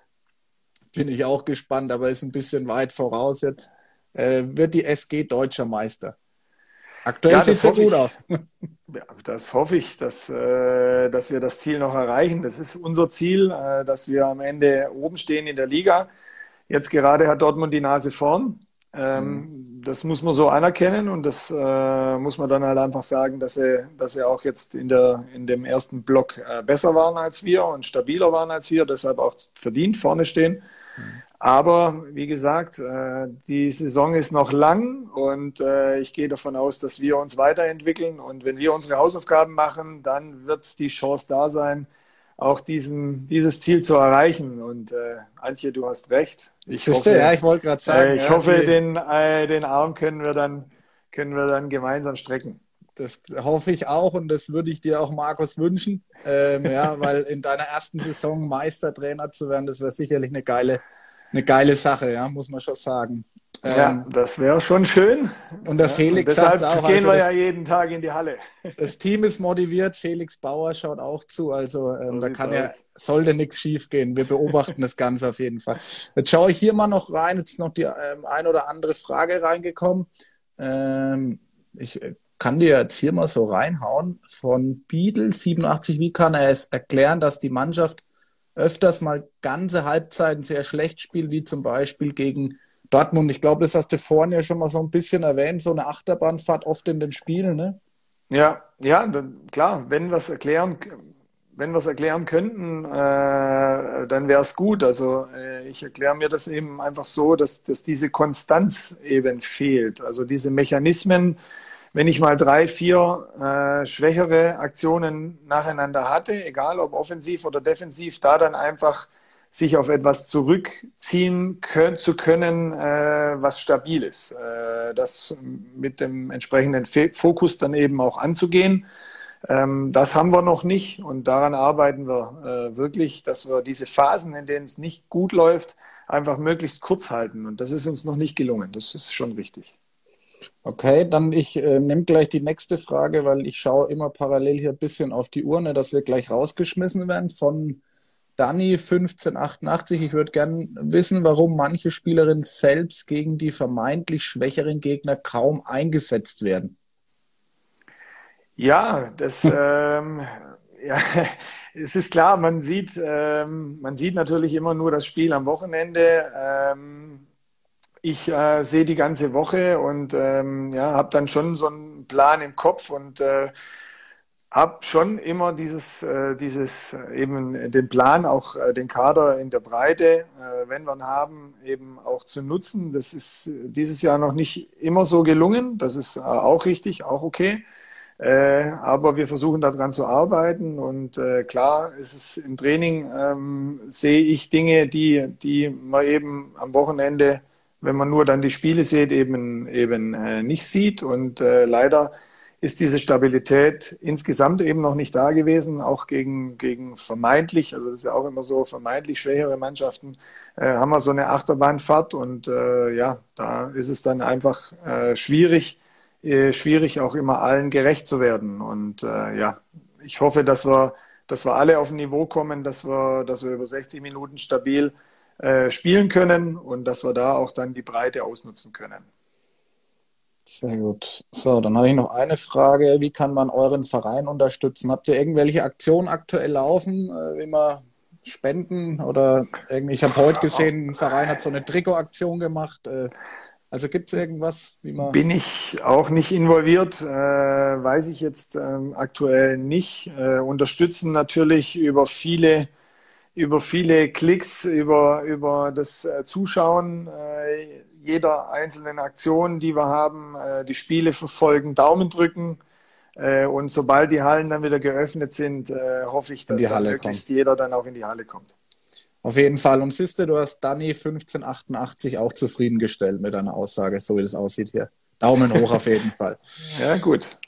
bin ich auch gespannt, aber ist ein bisschen weit voraus jetzt. Äh, wird die SG deutscher Meister? Aktuell ja, sieht es ja gut ich, aus. Ja, das hoffe ich, dass, äh, dass wir das Ziel noch erreichen. Das ist unser Ziel, äh, dass wir am Ende oben stehen in der Liga. Jetzt gerade hat Dortmund die Nase vorn. Ähm, mhm. Das muss man so anerkennen und das äh, muss man dann halt einfach sagen, dass sie, dass sie auch jetzt in, der, in dem ersten Block besser waren als wir und stabiler waren als wir, deshalb auch verdient vorne stehen. Aber wie gesagt, äh, die Saison ist noch lang und äh, ich gehe davon aus, dass wir uns weiterentwickeln und wenn wir unsere Hausaufgaben machen, dann wird die Chance da sein, auch diesen, dieses Ziel zu erreichen. Und äh, Antje, du hast recht. Ich hoffe, ja, ich wollte gerade sagen. Äh, ich ja, hoffe, den, äh, den Arm können wir dann, können wir dann gemeinsam strecken. Das hoffe ich auch und das würde ich dir auch, Markus, wünschen. Ähm, ja, weil in deiner ersten Saison Meistertrainer zu werden, das wäre sicherlich eine geile, eine geile Sache, ja, muss man schon sagen. Ja, ähm, das wäre schon schön. Und der Felix ja, deshalb auch, gehen also wir ja jeden Tag in die Halle. Das Team ist motiviert. Felix Bauer schaut auch zu. Also ähm, so da kann ja, sollte nichts schief gehen. Wir beobachten das Ganze auf jeden Fall. Jetzt schaue ich hier mal noch rein. Jetzt noch die ähm, ein oder andere Frage reingekommen. Ähm, ich äh, kann dir jetzt hier mal so reinhauen. Von Beadle 87. Wie kann er es erklären, dass die Mannschaft öfters mal ganze Halbzeiten sehr schlecht spielt, wie zum Beispiel gegen Dortmund, ich glaube, das hast du vorhin ja schon mal so ein bisschen erwähnt, so eine Achterbahnfahrt oft in den Spielen, ne? Ja, ja, klar, wenn wir es erklären, wenn wir es erklären könnten, äh, dann wäre es gut. Also äh, ich erkläre mir das eben einfach so, dass, dass diese Konstanz eben fehlt. Also diese Mechanismen, wenn ich mal drei, vier äh, schwächere Aktionen nacheinander hatte, egal ob offensiv oder defensiv, da dann einfach sich auf etwas zurückziehen können, zu können, äh, was stabil ist. Äh, das mit dem entsprechenden Fokus dann eben auch anzugehen. Ähm, das haben wir noch nicht und daran arbeiten wir äh, wirklich, dass wir diese Phasen, in denen es nicht gut läuft, einfach möglichst kurz halten. Und das ist uns noch nicht gelungen. Das ist schon richtig. Okay, dann ich äh, nehme gleich die nächste Frage, weil ich schaue immer parallel hier ein bisschen auf die Urne, dass wir gleich rausgeschmissen werden von Danny 1588, ich würde gerne wissen, warum manche Spielerinnen selbst gegen die vermeintlich schwächeren Gegner kaum eingesetzt werden. Ja, das ähm, ja, es ist klar, man sieht, ähm, man sieht natürlich immer nur das Spiel am Wochenende. Ähm, ich äh, sehe die ganze Woche und ähm, ja, habe dann schon so einen Plan im Kopf und äh, habe schon immer dieses, äh, dieses äh, eben den Plan, auch äh, den Kader in der Breite, äh, wenn wir ihn haben, eben auch zu nutzen. Das ist dieses Jahr noch nicht immer so gelungen. Das ist äh, auch richtig, auch okay. Äh, aber wir versuchen daran zu arbeiten und äh, klar ist es im Training, ähm, sehe ich Dinge, die, die man eben am Wochenende, wenn man nur dann die Spiele sieht, eben, eben äh, nicht sieht. Und äh, leider ist diese Stabilität insgesamt eben noch nicht da gewesen, auch gegen, gegen vermeintlich, also das ist ja auch immer so, vermeintlich schwächere Mannschaften, äh, haben wir so eine Achterbahnfahrt und äh, ja, da ist es dann einfach äh, schwierig, äh, schwierig auch immer allen gerecht zu werden. Und äh, ja, ich hoffe, dass wir, dass wir alle auf ein Niveau kommen, dass wir, dass wir über 60 Minuten stabil äh, spielen können und dass wir da auch dann die Breite ausnutzen können. Sehr gut. So, dann habe ich noch eine Frage. Wie kann man euren Verein unterstützen? Habt ihr irgendwelche Aktionen aktuell laufen, äh, wie man spenden oder irgendwie? Ich habe heute gesehen, ein Verein hat so eine Trikotaktion gemacht. Äh, also gibt es irgendwas, wie man. Bin ich auch nicht involviert, äh, weiß ich jetzt ähm, aktuell nicht. Äh, unterstützen natürlich über viele, über viele Klicks, über, über das äh, Zuschauen. Äh, jeder einzelnen Aktion, die wir haben, äh, die Spiele verfolgen, Daumen drücken. Äh, und sobald die Hallen dann wieder geöffnet sind, äh, hoffe ich, dass dann möglichst kommt. jeder dann auch in die Halle kommt. Auf jeden Fall. Und siehste, du hast Danny 1588 auch zufriedengestellt mit deiner Aussage, so wie das aussieht hier. Daumen hoch auf jeden Fall. Ja, gut.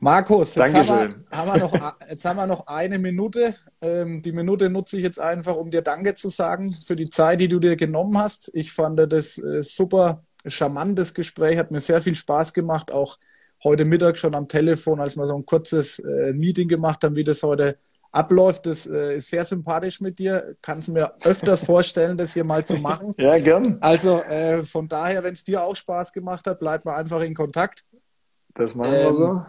Markus, jetzt haben wir, haben wir, noch, jetzt haben wir noch eine Minute. Ähm, die Minute nutze ich jetzt einfach, um dir Danke zu sagen für die Zeit, die du dir genommen hast. Ich fand das äh, super charmantes Gespräch, hat mir sehr viel Spaß gemacht, auch heute Mittag schon am Telefon, als wir so ein kurzes äh, Meeting gemacht haben, wie das heute abläuft. Das äh, ist sehr sympathisch mit dir. Kannst mir öfters vorstellen, das hier mal zu machen. Ja, gern. Also äh, von daher, wenn es dir auch Spaß gemacht hat, bleibt mal einfach in Kontakt. Das machen wir so.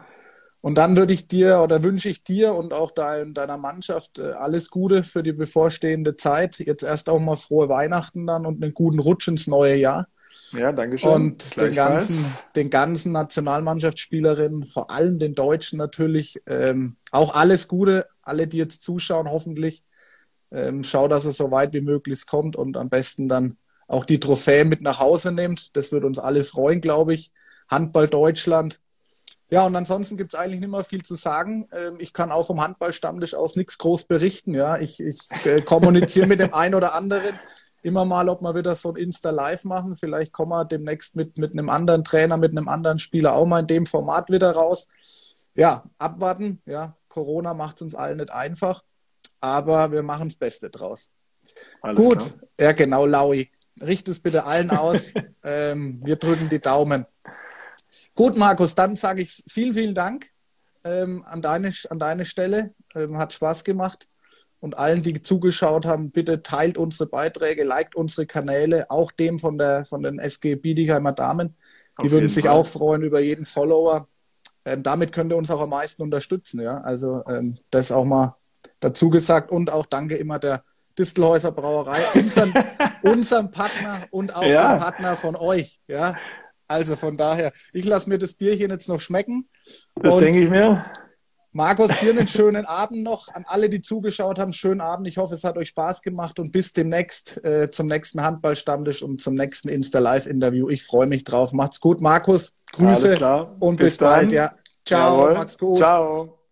Und dann würde ich dir oder wünsche ich dir und auch dein, deiner Mannschaft äh, alles Gute für die bevorstehende Zeit. Jetzt erst auch mal frohe Weihnachten dann und einen guten Rutsch ins neue Jahr. Ja, danke schön. Und den ganzen, den ganzen Nationalmannschaftsspielerinnen, vor allem den Deutschen natürlich, ähm, auch alles Gute, alle, die jetzt zuschauen, hoffentlich. Ähm, schau, dass es so weit wie möglich kommt und am besten dann auch die Trophäe mit nach Hause nimmt. Das wird uns alle freuen, glaube ich. Handball Deutschland. Ja, und ansonsten gibt es eigentlich nicht mehr viel zu sagen. Ähm, ich kann auch vom Handballstammtisch aus nichts groß berichten. Ja, ich, ich äh, kommuniziere mit dem einen oder anderen immer mal, ob wir wieder so ein Insta-Live machen. Vielleicht kommen wir demnächst mit, mit einem anderen Trainer, mit einem anderen Spieler auch mal in dem Format wieder raus. Ja, abwarten. Ja, Corona macht es uns allen nicht einfach, aber wir machen das Beste draus. Alles Gut, klar. ja genau, Laui. Richt es bitte allen aus. ähm, wir drücken die Daumen. Gut, Markus, dann sage ich vielen, vielen Dank ähm, an, deine, an deine Stelle. Ähm, hat Spaß gemacht. Und allen, die zugeschaut haben, bitte teilt unsere Beiträge, liked unsere Kanäle, auch dem von, der, von den SG Biedigheimer Damen. Die Auf würden sich Fall. auch freuen über jeden Follower. Ähm, damit könnt ihr uns auch am meisten unterstützen. Ja? Also ähm, das auch mal dazu gesagt. Und auch danke immer der Distelhäuser Brauerei, unseren, unserem Partner und auch ja. dem Partner von euch. Ja? Also von daher, ich lasse mir das Bierchen jetzt noch schmecken. Das denke ich mir. Markus, dir einen schönen Abend noch. An alle, die zugeschaut haben, schönen Abend. Ich hoffe, es hat euch Spaß gemacht und bis demnächst äh, zum nächsten Handballstammtisch und zum nächsten Insta-Live-Interview. Ich freue mich drauf. Macht's gut, Markus. Grüße und bis, bis bald. Ja. Ciao, Jawohl. macht's gut. Ciao.